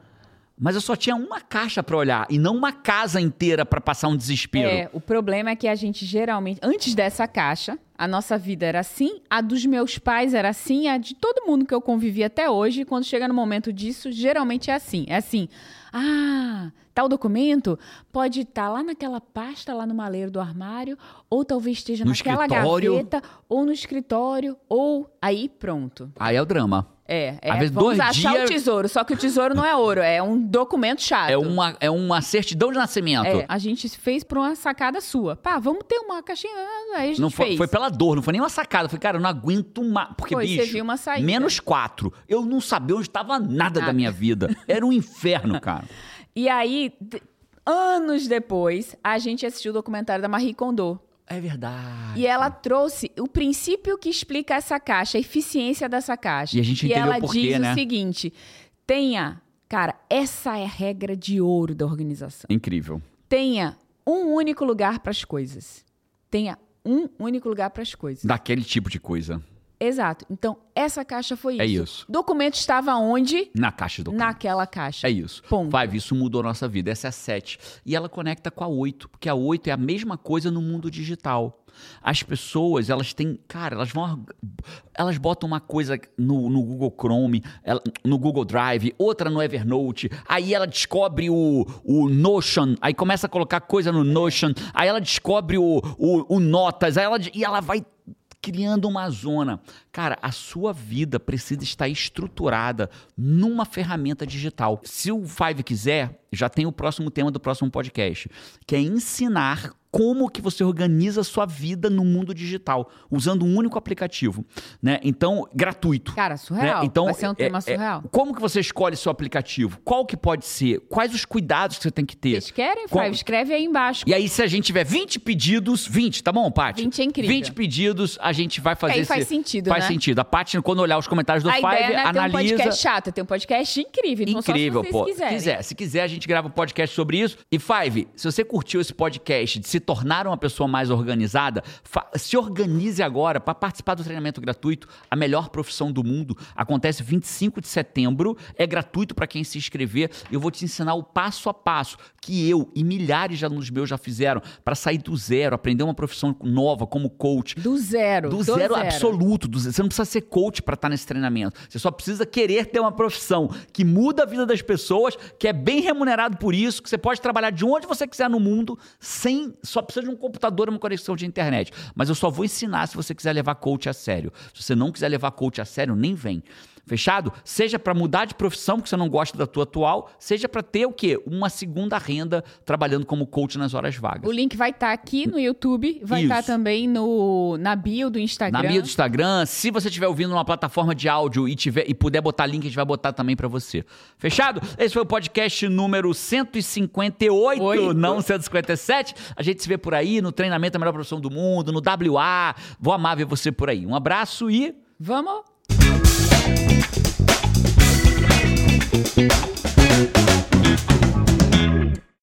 Mas eu só tinha uma caixa pra olhar e não uma casa inteira pra passar um desespero. É, o problema é que a gente geralmente, antes dessa caixa, a nossa vida era assim, a dos meus pais era assim, a de todo mundo que eu convivi até hoje, quando chega no momento disso, geralmente é assim. É assim, ah, tal documento pode estar lá naquela pasta, lá no maleiro do armário, ou talvez esteja No naquela escritório. gaveta, ou no escritório, ou aí pronto. Aí é o drama. É, é Às vezes, vamos dois achar dias- o tesouro, só que o tesouro não é ouro, é um documento chato. É uma, é uma certidão de nascimento. É, a gente fez por uma sacada sua. Pá, vamos ter uma caixinha. Aí a gente Não foi, fez. foi pela dor, não foi nem uma sacada. Foi, cara, eu não aguento mais. Porque, Foi, bicho, você viu uma saída. menos quatro. Eu não sabia onde estava nada, da Nada. minha vida. Era um inferno, cara. E aí, anos depois, a gente assistiu o documentário da Marie Kondo. É verdade. E ela trouxe o princípio que explica essa caixa, a eficiência dessa caixa. E a gente e entendeu ela diz né? o seguinte: tenha, cara, essa é a regra de ouro da organização. Incrível. Tenha um único lugar para as coisas. Tenha um único lugar para as coisas. Daquele tipo de coisa. Exato. Então, essa caixa foi isso. É isso. O documento estava onde? Na caixa do Naquela caixa. É isso. Ponto. Five, isso mudou a nossa vida. Essa é a 7. E ela conecta com a 8, porque a 8 é a mesma coisa no mundo digital. As pessoas, elas têm. Cara, elas vão. Elas botam uma coisa no, no Google Chrome, ela- no Google Drive, outra no Evernote. Aí ela descobre o, o Notion, aí começa a colocar coisa no Notion. Aí ela descobre o, o, o Notas, aí ela, e ela vai criando uma zona. Cara, a sua vida precisa estar estruturada numa ferramenta digital. Se o Five quiser, já tem o próximo tema do próximo podcast, que é ensinar como que você organiza a sua vida no mundo digital, usando um único aplicativo, né? Então, gratuito. Cara, surreal. né? Então, Vai ser um é- tema é- surreal. como que você escolhe seu aplicativo? Qual que pode ser? Quais os cuidados que você tem que ter? Vocês querem, Qual- Five? Escreve aí embaixo. E aí, se a gente tiver 20 pedidos, 20, tá bom, Paty? 20 é incrível. 20 pedidos, a gente vai fazer aí esse... faz sentido, Faz né? sentido. A Paty, quando olhar os comentários do a Five, ideia não é ter um analisa... podcast chato, é ter um podcast incrível. Então Incrível, só se pô. vocês quiserem. quiser, se quiser, a gente grava um podcast sobre isso. E Five, se você curtiu esse podcast de se tornar uma pessoa mais organizada, se organize agora para participar do treinamento gratuito. A melhor profissão do mundo acontece 25 de setembro. É gratuito para quem se inscrever. Eu vou te ensinar o passo a passo que eu e milhares de alunos meus já fizeram para sair do zero, aprender uma profissão nova como coach. Do zero. Do zero, absoluto. do zero. Você não precisa ser coach para estar nesse treinamento. Você só precisa querer ter uma profissão que muda a vida das pessoas, que é bem remunerado por isso, que você pode trabalhar de onde você quiser no mundo, sem. Só precisa de um computador e uma conexão de internet. Mas eu só vou ensinar se você quiser levar coach a sério. Se você não quiser levar coach a sério, nem vem. Fechado? Seja para mudar de profissão, porque você não gosta da tua atual, seja para ter o quê? Uma segunda renda trabalhando como coach nas horas vagas. O link vai estar aqui no YouTube, vai estar também no, na bio do Instagram. Na bio do Instagram, se você estiver ouvindo numa plataforma de áudio e, tiver, e puder botar link, a gente vai botar também pra você. Fechado? Esse foi o podcast número 158, Oito. não 157. A gente se vê por aí no treinamento da melhor profissão do mundo, no WA. Vou amar ver você por aí. Um abraço e Vamos? thank you